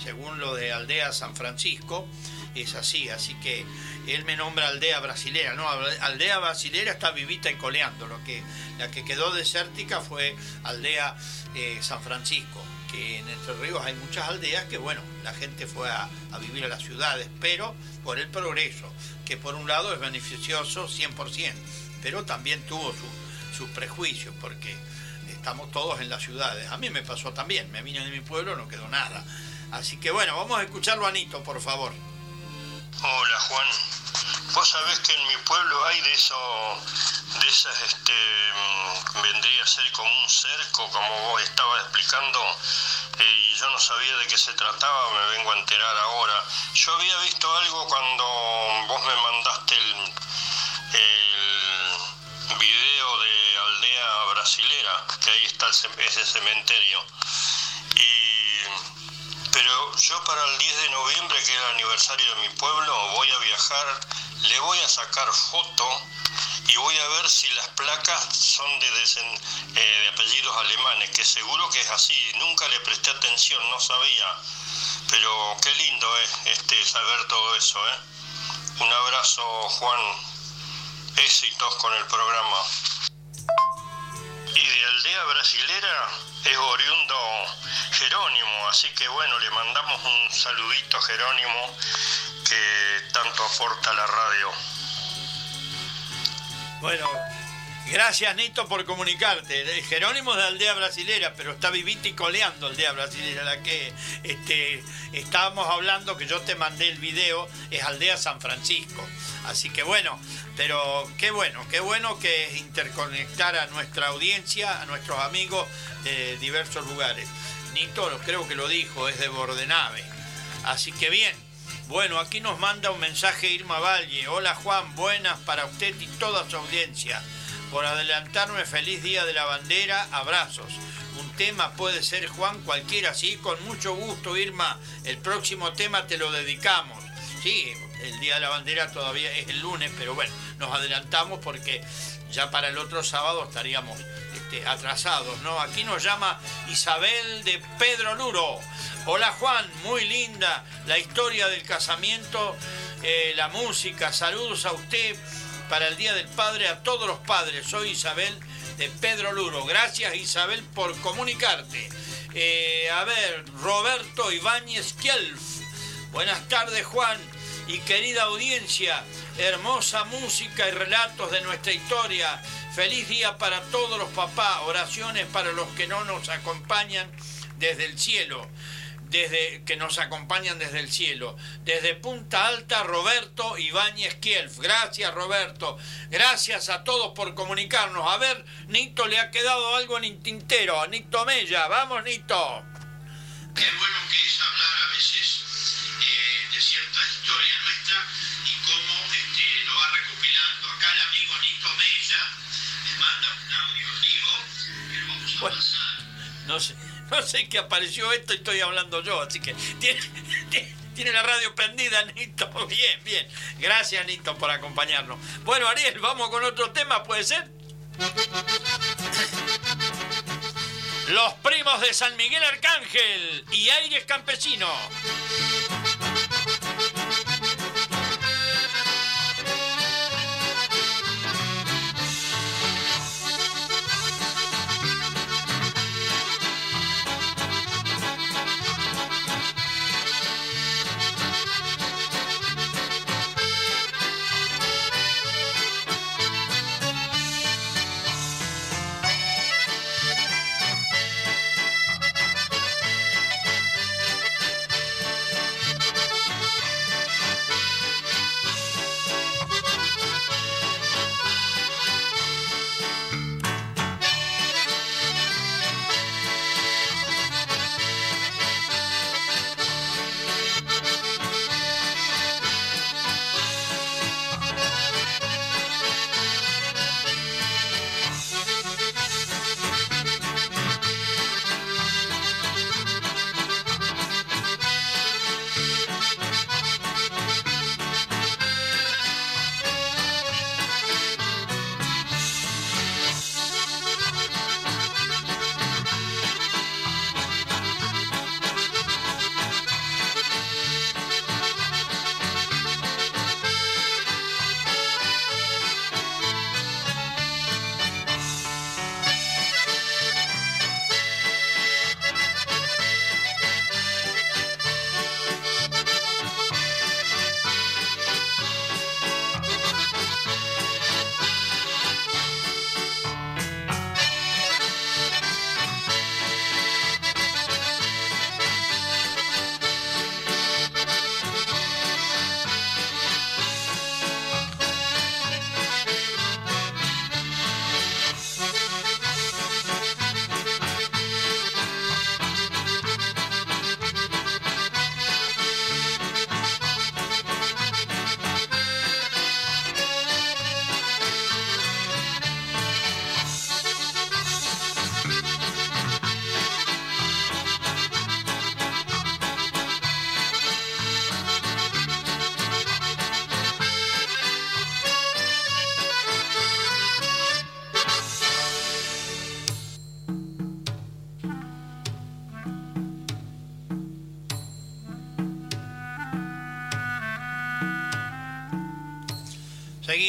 S2: según lo de Aldea San Francisco, es así, así que él me nombra aldea brasilera, no, aldea brasilera está vivita y coleando, lo que, la que quedó desértica fue aldea eh, San Francisco, que en Entre Ríos hay muchas aldeas que bueno, la gente fue a, vivir a las ciudades, pero por el progreso, que por un lado es beneficioso 100%, pero también tuvo sus prejuicios, porque estamos todos en las ciudades. A mí me pasó también, me vine de mi pueblo, no quedó nada. Así que bueno, vamos a escucharlo Anito, por favor.
S8: Hola Juan, vos sabés que en mi pueblo hay de eso, de esas, este, mm, vendría a ser como un cerco, como vos estabas explicando, eh, y yo no sabía de qué se trataba, me vengo a enterar ahora. Yo había visto algo cuando vos me mandaste el, el video de brasilera, que ahí está ese cementerio. Y, pero yo para el 10 de noviembre, que es el aniversario de mi pueblo, voy a viajar, le voy a sacar foto y voy a ver si las placas son de, eh, de apellidos alemanes, que seguro que es así, nunca le presté atención, no sabía, pero qué lindo es este, saber todo eso. ¿eh? Un abrazo, Juan, éxitos con el programa y de aldea brasilera es oriundo Jerónimo, así que bueno, le mandamos un saludito a Jerónimo que tanto aporta a la radio.
S2: Bueno, gracias Nito por comunicarte. Jerónimo de aldea brasilera, pero está vivita y coleando aldea brasilera, la que este, estábamos hablando, que yo te mandé el video, es aldea San Francisco. Así que bueno, pero qué bueno, qué bueno que interconectar a nuestra audiencia, a nuestros amigos de diversos lugares. Nito creo que lo dijo, es de Bordenave. Así que bien, bueno, aquí nos manda un mensaje Irma Valle. Hola Juan, buenas para usted y toda su audiencia. Por adelantarme, feliz día de la bandera, abrazos. Un tema puede ser Juan cualquiera, sí, con mucho gusto Irma. El próximo tema te lo dedicamos. Sí, el Día de la Bandera todavía es el lunes, pero bueno, nos adelantamos porque ya para el otro sábado estaríamos este, atrasados, ¿no? Aquí nos llama Isabel de Pedro Luro. Hola Juan, muy linda la historia del casamiento, eh, la música, saludos a usted para el Día del Padre, a todos los padres. Soy Isabel de Pedro Luro. Gracias Isabel por comunicarte. Eh, a ver, Roberto Ibáñez Kielf. Buenas tardes Juan y querida audiencia, hermosa música y relatos de nuestra historia. Feliz día para todos los papás, oraciones para los que no nos acompañan desde el cielo, desde que nos acompañan desde el cielo. Desde Punta Alta, Roberto Ibáñez Kielf. Gracias, Roberto. Gracias a todos por comunicarnos. A ver, Nito, le ha quedado algo en el tintero. Nito Mella, vamos, Nito.
S8: Qué bueno que es hablar a veces de cierta historia nuestra y cómo este, lo va recopilando. Acá el amigo Nito Mella me manda un audio vivo que lo vamos a pasar.
S2: No sé, no sé qué apareció esto y estoy hablando yo, así que tiene, [LAUGHS] tiene la radio prendida, Nito. [LAUGHS] Bien, bien. Gracias, Nito, por acompañarnos. Bueno, Ariel, vamos con otro tema, ¿puede ser? Los primos de San Miguel Arcángel y Aires Campesino.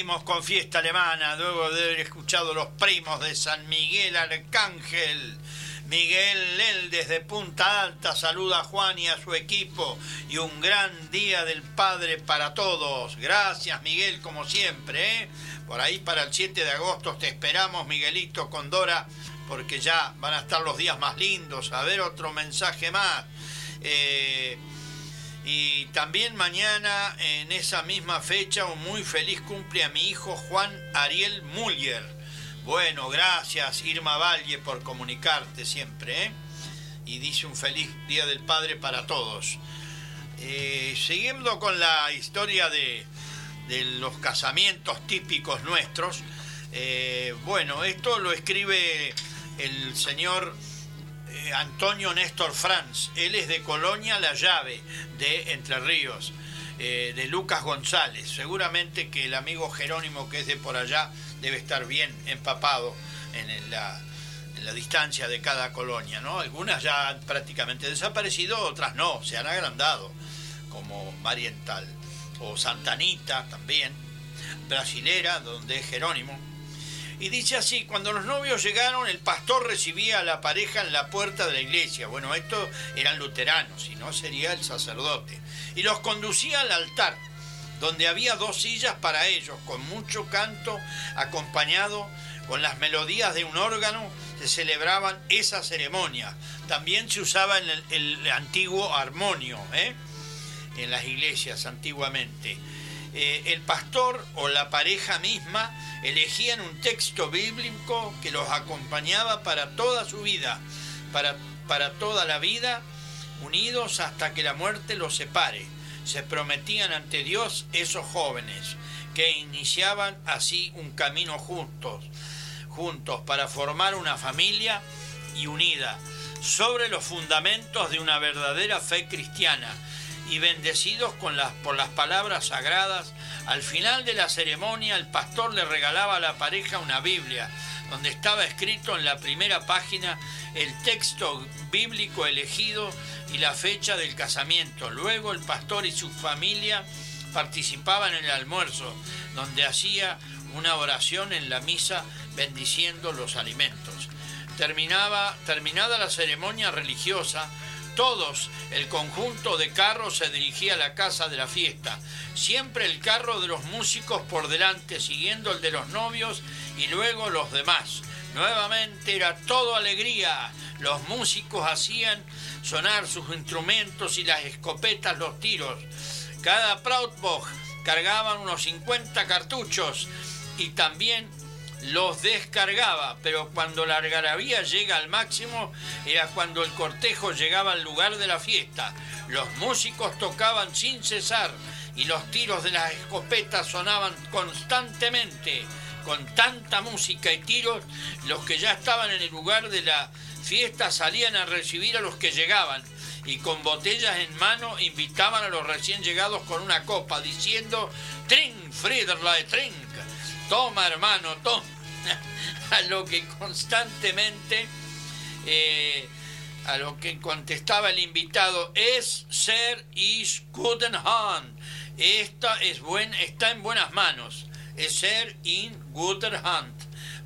S2: Con fiesta alemana, luego de haber escuchado los primos de San Miguel Arcángel. Miguel Lel desde Punta Alta saluda a Juan y a su equipo y un gran día del Padre para todos. Gracias Miguel como siempre. ¿eh? Por ahí para el 7 de agosto te esperamos Miguelito con Dora porque ya van a estar los días más lindos. A ver otro mensaje más. Eh, y también mañana, en esa misma fecha, un muy feliz cumple a mi hijo Juan Ariel Muller. Bueno, gracias Irma Valle por comunicarte siempre. ¿eh? Y dice un feliz Día del Padre para todos. Eh, siguiendo con la historia de, los casamientos típicos nuestros, eh, bueno, esto lo escribe el señor Antonio Néstor Franz. Él es de Colonia La Llave, de Entre Ríos, eh, de Lucas González. Seguramente que el amigo Jerónimo, que es de por allá, debe estar bien empapado en la, en la distancia de cada colonia. ¿no? Algunas ya han prácticamente desaparecido, otras no, se han agrandado, como Mariental o Santanita también, brasilera, donde es Jerónimo y dice así, cuando los novios llegaron, el pastor recibía a la pareja en la puerta de la iglesia. Bueno, estos eran luteranos, si no sería el sacerdote. Y los conducía al altar, donde había dos sillas para ellos, con mucho canto, acompañado con las melodías de un órgano, se celebraban esa ceremonia. También se usaba el, el antiguo armonio, ¿eh? en las iglesias antiguamente. Eh, el pastor o la pareja misma elegían un texto bíblico que los acompañaba para toda su vida, para, para toda la vida, unidos hasta que la muerte los separe. Se prometían ante Dios esos jóvenes que iniciaban así un camino juntos, juntos para formar una familia y unida sobre los fundamentos de una verdadera fe cristiana y bendecidos con las, por las palabras sagradas, al final de la ceremonia el pastor le regalaba a la pareja una Biblia, donde estaba escrito en la primera página el texto bíblico elegido y la fecha del casamiento. Luego el pastor y su familia participaban en el almuerzo, donde hacía una oración en la misa bendiciendo los alimentos. Terminaba, terminada la ceremonia religiosa, todos, el conjunto de carros se dirigía a la casa de la fiesta. Siempre el carro de los músicos por delante, siguiendo el de los novios y luego los demás. Nuevamente era todo alegría. Los músicos hacían sonar sus instrumentos y las escopetas los tiros. Cada Proudbock cargaban unos 50 cartuchos y también los descargaba, pero cuando la algarabía llega al máximo era cuando el cortejo llegaba al lugar de la fiesta. Los músicos tocaban sin cesar y los tiros de las escopetas sonaban constantemente. Con tanta música y tiros, los que ya estaban en el lugar de la fiesta salían a recibir a los que llegaban y con botellas en mano invitaban a los recién llegados con una copa diciendo Trink, Friederlei, Trink. Toma hermano, toma. [LAUGHS] a lo que constantemente, eh, a lo que contestaba el invitado, es ser is guten Hand. Esta es buen, está en buenas manos. Es ser in guten Hand.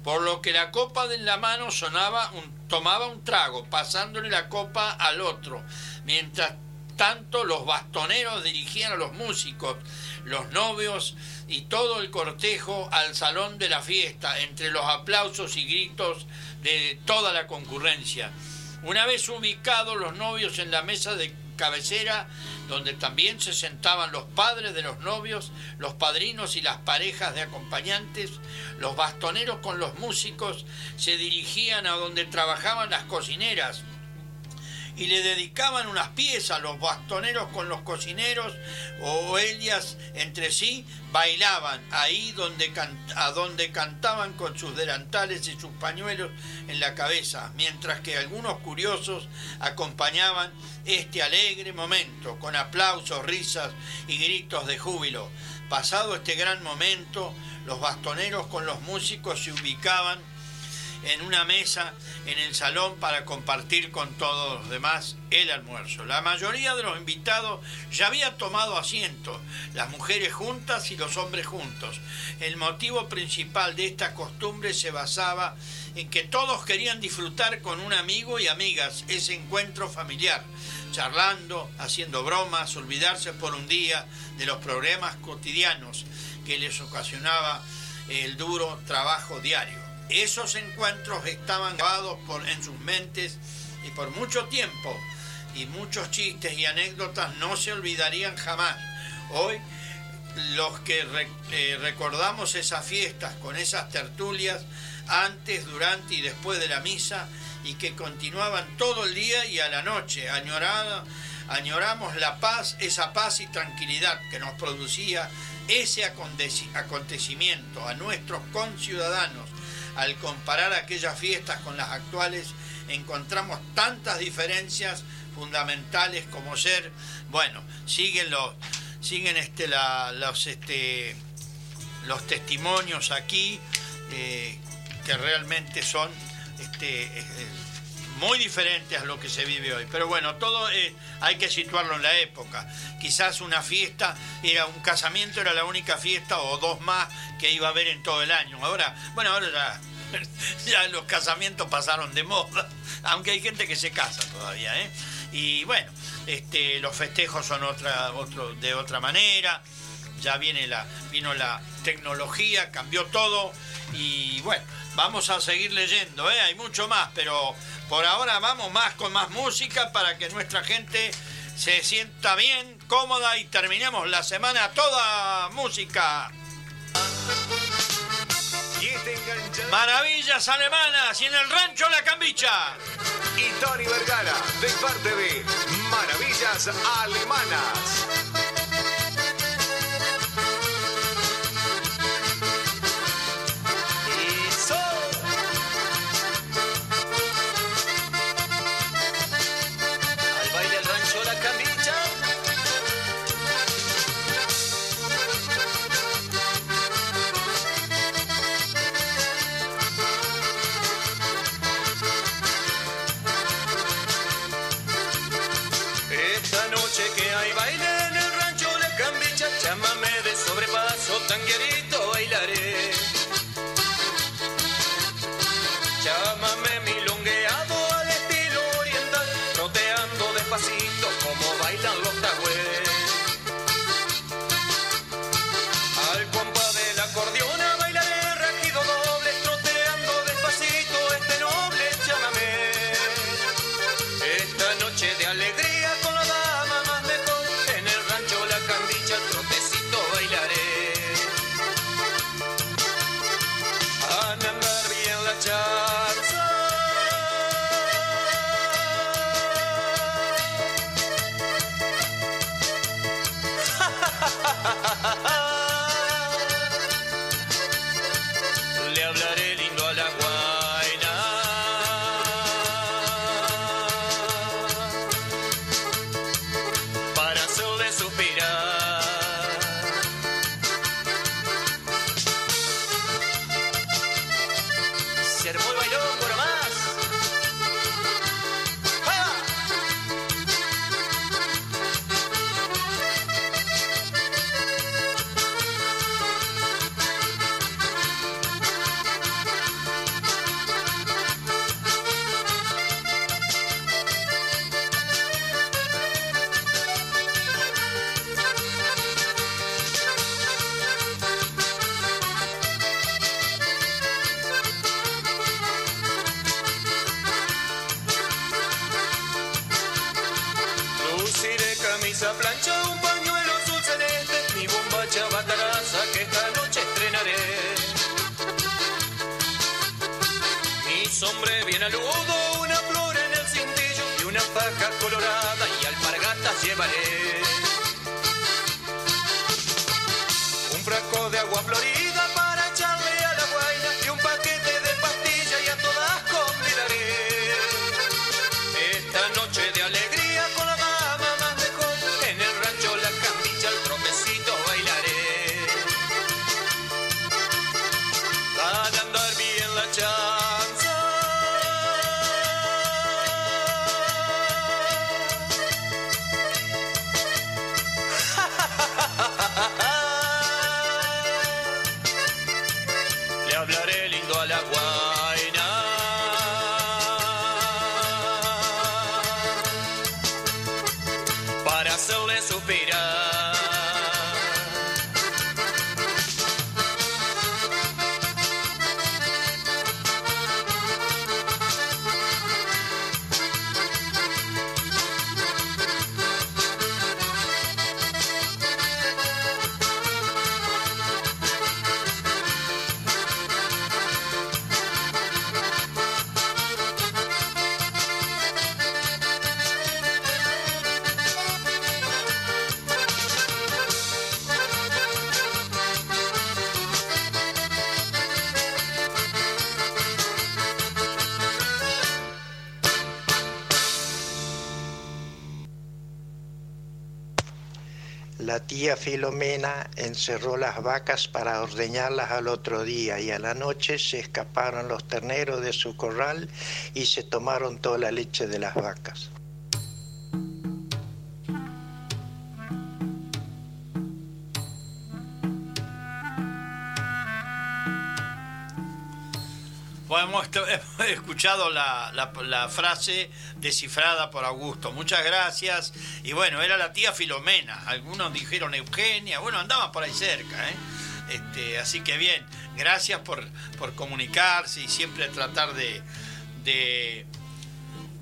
S2: Por lo que la copa de la mano sonaba un, tomaba un trago, pasándole la copa al otro. Mientras tanto, los bastoneros dirigían a los músicos, los novios y todo el cortejo al salón de la fiesta, entre los aplausos y gritos de toda la concurrencia. Una vez ubicados los novios en la mesa de cabecera, donde también se sentaban los padres de los novios, los padrinos y las parejas de acompañantes, los bastoneros con los músicos se dirigían a donde trabajaban las cocineras, y le dedicaban unas piezas, los bastoneros con los cocineros o ellas entre sí bailaban ahí donde a donde cantaban con sus delantales y sus pañuelos en la cabeza, mientras que algunos curiosos acompañaban este alegre momento con aplausos, risas y gritos de júbilo. Pasado este gran momento, los bastoneros con los músicos se ubicaban en una mesa en el salón para compartir con todos los demás el almuerzo. La mayoría de los invitados ya había tomado asiento, las mujeres juntas y los hombres juntos. El motivo principal de esta costumbre se basaba en que todos querían disfrutar con un amigo y amigas ese encuentro familiar, charlando, haciendo bromas, olvidarse por un día de los problemas cotidianos que les ocasionaba el duro trabajo diario. Esos encuentros estaban grabados en sus mentes y por mucho tiempo, y muchos chistes y anécdotas no se olvidarían jamás. Hoy, los que eh, recordamos esas fiestas con esas tertulias, antes, durante y después de la misa, y que continuaban todo el día y a la noche, añoramos la paz, esa paz y tranquilidad que nos producía ese acontecimiento a nuestros conciudadanos al comparar aquellas fiestas con las actuales, encontramos tantas diferencias fundamentales como ser, bueno, siguen los, siguen este, los, este, los testimonios aquí eh, que realmente son este, eh, muy diferentes a lo que se vive hoy. Pero bueno, todo hay que situarlo en la época. Quizás una fiesta, era un casamiento, era la única fiesta o dos más que iba a haber en todo el año. Ahora, bueno, ahora ya, [LAUGHS] ya los casamientos pasaron de moda, aunque hay gente que se casa todavía, ¿eh? Y bueno, este, los festejos son otra, otro, de otra manera. Ya viene la, vino la tecnología, cambió todo y bueno, vamos a seguir leyendo, ¿eh? hay mucho más, pero por ahora vamos más con más música para que nuestra gente se sienta bien, cómoda y terminemos la semana toda música. Maravillas alemanas y en el rancho La Cambicha.
S9: Y Tony Vergara, de parte de Maravillas Alemanas.
S10: La
S3: tía Filomena encerró las vacas para ordeñarlas al otro día y a la noche se escaparon los terneros de su corral y se tomaron toda la leche de las vacas.
S2: Escuchado la, frase descifrada por Augusto. Muchas gracias. Y bueno, era la tía Filomena. Algunos dijeron Eugenia. Bueno, andaban por ahí cerca. ¿eh? Este, así que bien, gracias por, por comunicarse y siempre tratar de, de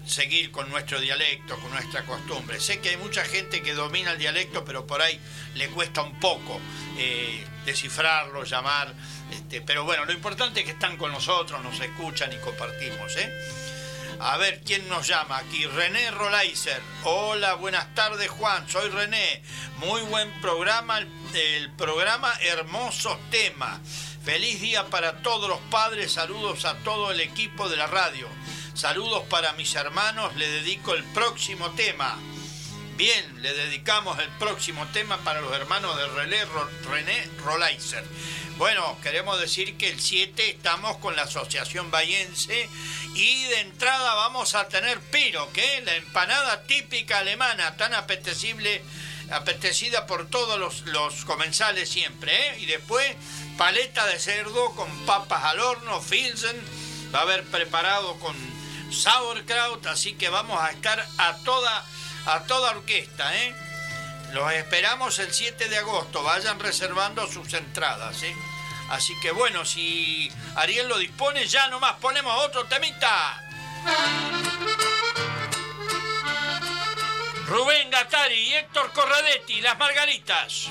S2: seguir con nuestro dialecto, con nuestra costumbre. Sé que hay mucha gente que domina el dialecto, pero por ahí le cuesta un poco eh, descifrarlo, llamar. Este, pero bueno, lo importante es que están con nosotros, nos escuchan y compartimos. ¿eh? A ver, ¿quién nos llama aquí? René Rolaiser. Hola, buenas tardes Juan, soy René. Muy buen programa, el, el programa Hermosos Temas. Feliz día para todos los padres, saludos a todo el equipo de la radio. Saludos para mis hermanos, le dedico el próximo tema. Bien, le dedicamos el próximo tema para los hermanos de Relé, Ro- René Rolaiser. Bueno, queremos decir que el 7 estamos con la Asociación Bayense y de entrada vamos a tener piro, que la empanada típica alemana, tan apetecible, apetecida por todos los, los comensales siempre, ¿eh? Y después paleta de cerdo con papas al horno, Filsen, va a haber preparado con sauerkraut, así que vamos a estar a toda, a toda orquesta, ¿eh? Los esperamos el 7 de agosto, vayan reservando sus entradas, ¿eh? Así que bueno, si Ariel lo dispone, ya nomás ponemos otro temita. Rubén Gattari y Héctor Corradetti, Las Margaritas.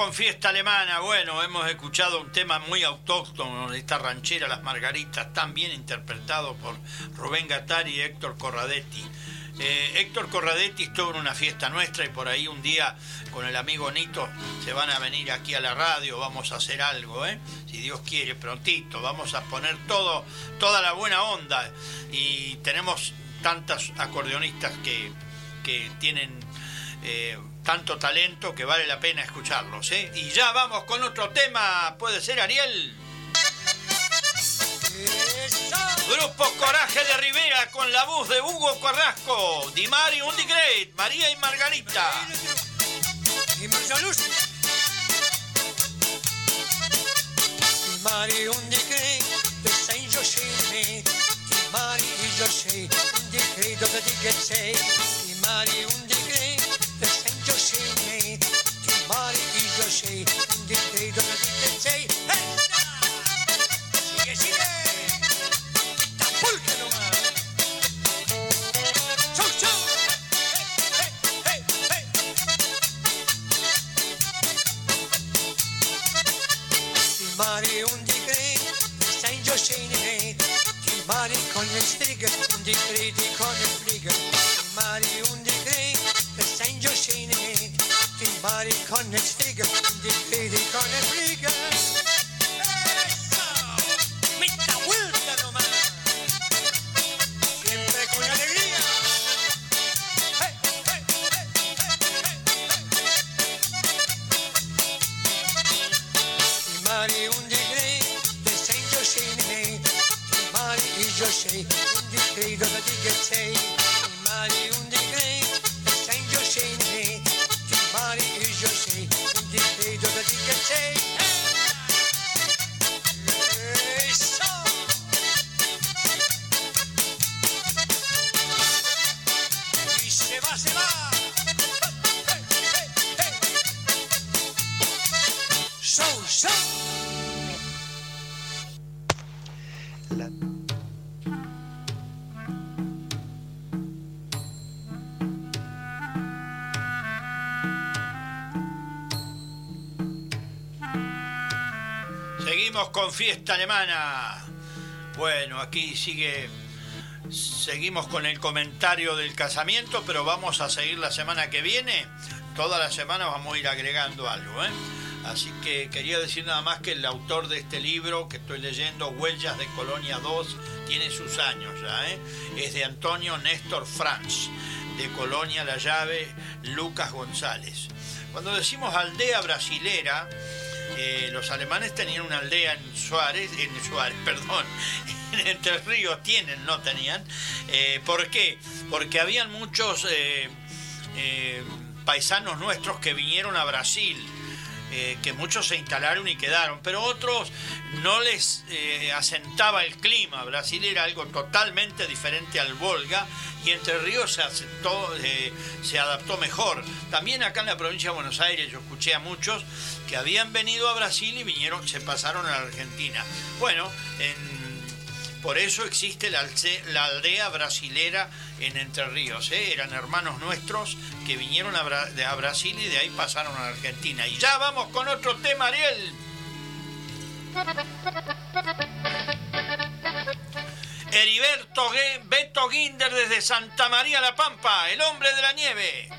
S2: Con fiesta alemana. Bueno, hemos escuchado un tema muy autóctono de esta ranchera Las Margaritas, tan bien interpretado por Rubén Gattari y Héctor Corradetti. Eh, Héctor Corradetti estuvo en una fiesta nuestra y por ahí un día con el amigo Nito se van a venir aquí a la radio, vamos a hacer algo, ¿eh? si Dios quiere, prontito, vamos a poner todo, toda la buena onda y tenemos tantas acordeonistas que, que tienen eh, tanto talento que vale la pena escucharlos. ¿eh? Y ya vamos con otro tema, ¿puede ser Ariel? Grupo Coraje de Rivera con la voz de Hugo Carrasco, Di Mari Undi Great, María y Margarita.
S4: Di Great, Yoshimi. Di Great, Say. Di
S2: dictator fiesta alemana. Bueno, aquí sigue. Seguimos con el comentario del casamiento, pero vamos a seguir la semana que viene. Toda la semana vamos a ir agregando algo, ¿eh? Así que quería decir nada más que el autor de este libro que estoy leyendo, Huellas de Colonia 2, tiene sus años ya, ¿eh? Es de Antonio Néstor Franz, de Colonia La Llave, Lucas González. Cuando decimos aldea brasilera, eh, los alemanes tenían una aldea en Suárez, en Suárez, [LAUGHS] perdón, en Entre Ríos tienen, no tenían. Eh, ¿Por qué? Porque habían muchos eh, eh, paisanos nuestros que vinieron a Brasil, que muchos se instalaron y quedaron, pero otros no les asentaba el clima. Brasil era algo totalmente diferente al Volga y Entre Ríos se, aceptó, se adaptó mejor. También acá en la provincia de Buenos Aires yo escuché a muchos que habían venido a Brasil y vinieron, se pasaron a la Argentina. Bueno, en- por eso existe la, aldea brasilera en Entre Ríos. ¿eh? Eran hermanos nuestros que vinieron a, Brasil y de ahí pasaron a la Argentina. Y ya vamos con otro tema, Ariel. Heriberto Beto Guinder desde Santa María La Pampa, el hombre de la nieve.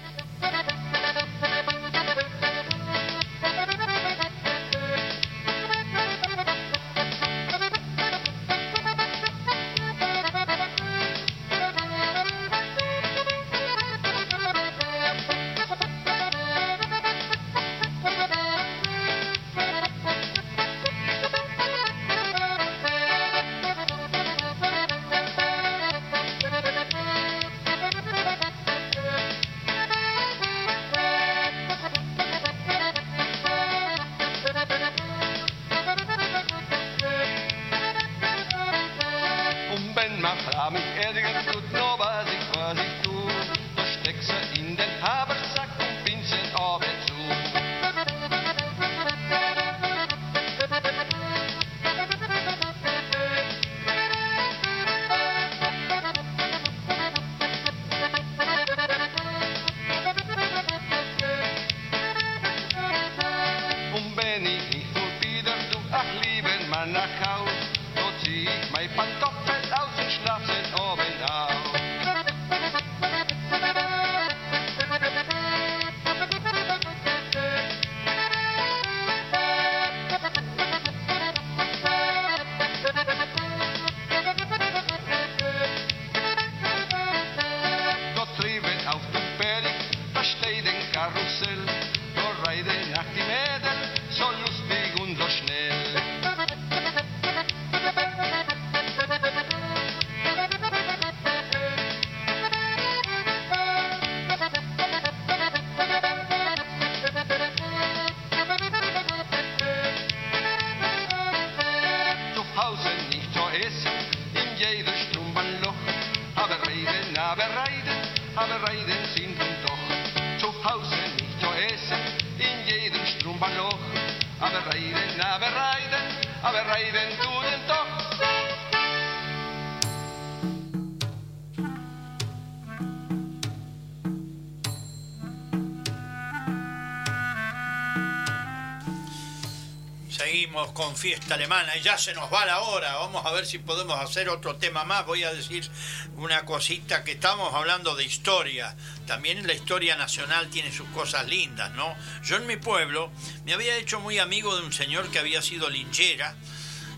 S2: Con fiesta alemana y ya se nos va la hora. Vamos a ver si podemos hacer otro tema más. Voy a decir una cosita que estamos hablando de historia. También la historia nacional tiene sus cosas lindas, ¿no? Yo en mi pueblo me había hecho muy amigo de un señor que había sido linchera,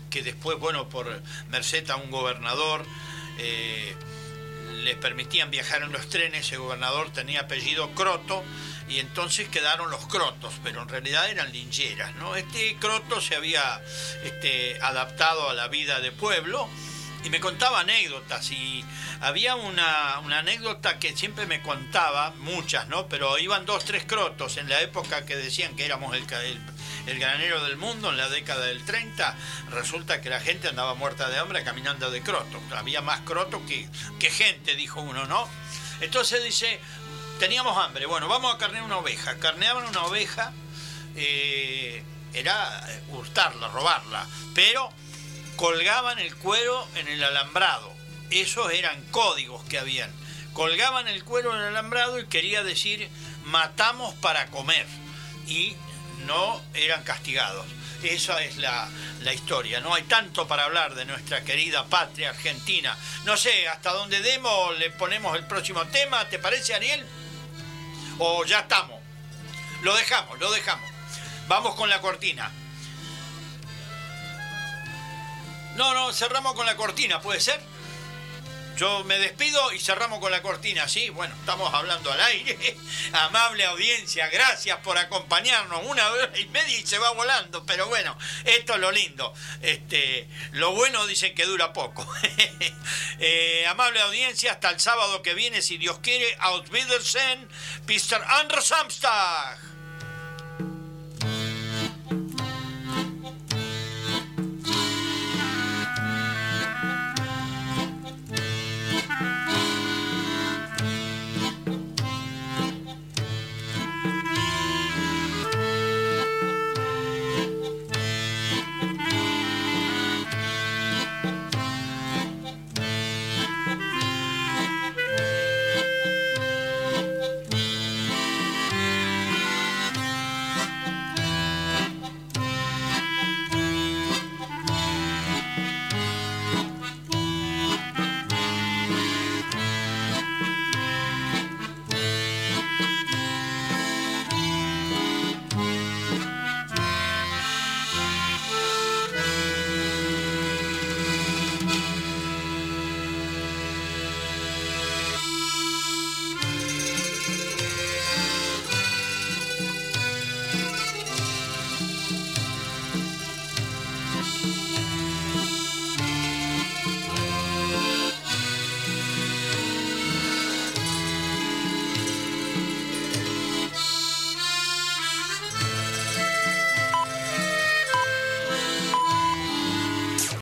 S2: que después, bueno, por merced a un gobernador, eh, les permitían viajar en los trenes. El gobernador tenía apellido Croto y entonces quedaron los crotos, pero en realidad eran lincheras, ¿no? Este croto se había este, adaptado a la vida de pueblo y me contaba anécdotas y había una, una anécdota que siempre me contaba, muchas, ¿no? Pero iban dos, tres crotos en la época que decían que éramos el, el, granero del mundo en la década del 30, resulta que la gente andaba muerta de hambre caminando de croto. Había más croto que, que gente, dijo uno, ¿no? Entonces dice, teníamos hambre, bueno, vamos a carnear una oveja. Carneaban una oveja, eh, era hurtarla, robarla, pero colgaban el cuero en el alambrado. Esos eran códigos que habían. Colgaban el cuero en el alambrado y quería decir matamos para comer. Y no eran castigados. Esa es la, la, historia. No hay tanto para hablar de nuestra querida patria argentina. No sé, hasta dónde demos le ponemos el próximo tema. ¿Te parece, Ariel? ¿O ya estamos? Lo dejamos, lo dejamos. Vamos con la cortina. No, no, cerramos con la cortina, ¿puede ser? Yo me despido y cerramos con la cortina, ¿sí? Bueno, estamos hablando al aire. [LAUGHS] Amable audiencia, gracias por acompañarnos. Una hora y media y se va volando, pero bueno, esto es lo lindo. Este, lo bueno dicen que dura poco. [LAUGHS] eh, amable audiencia, hasta el sábado que viene, si Dios quiere, Out Wiedersehen, Mr. Samstag.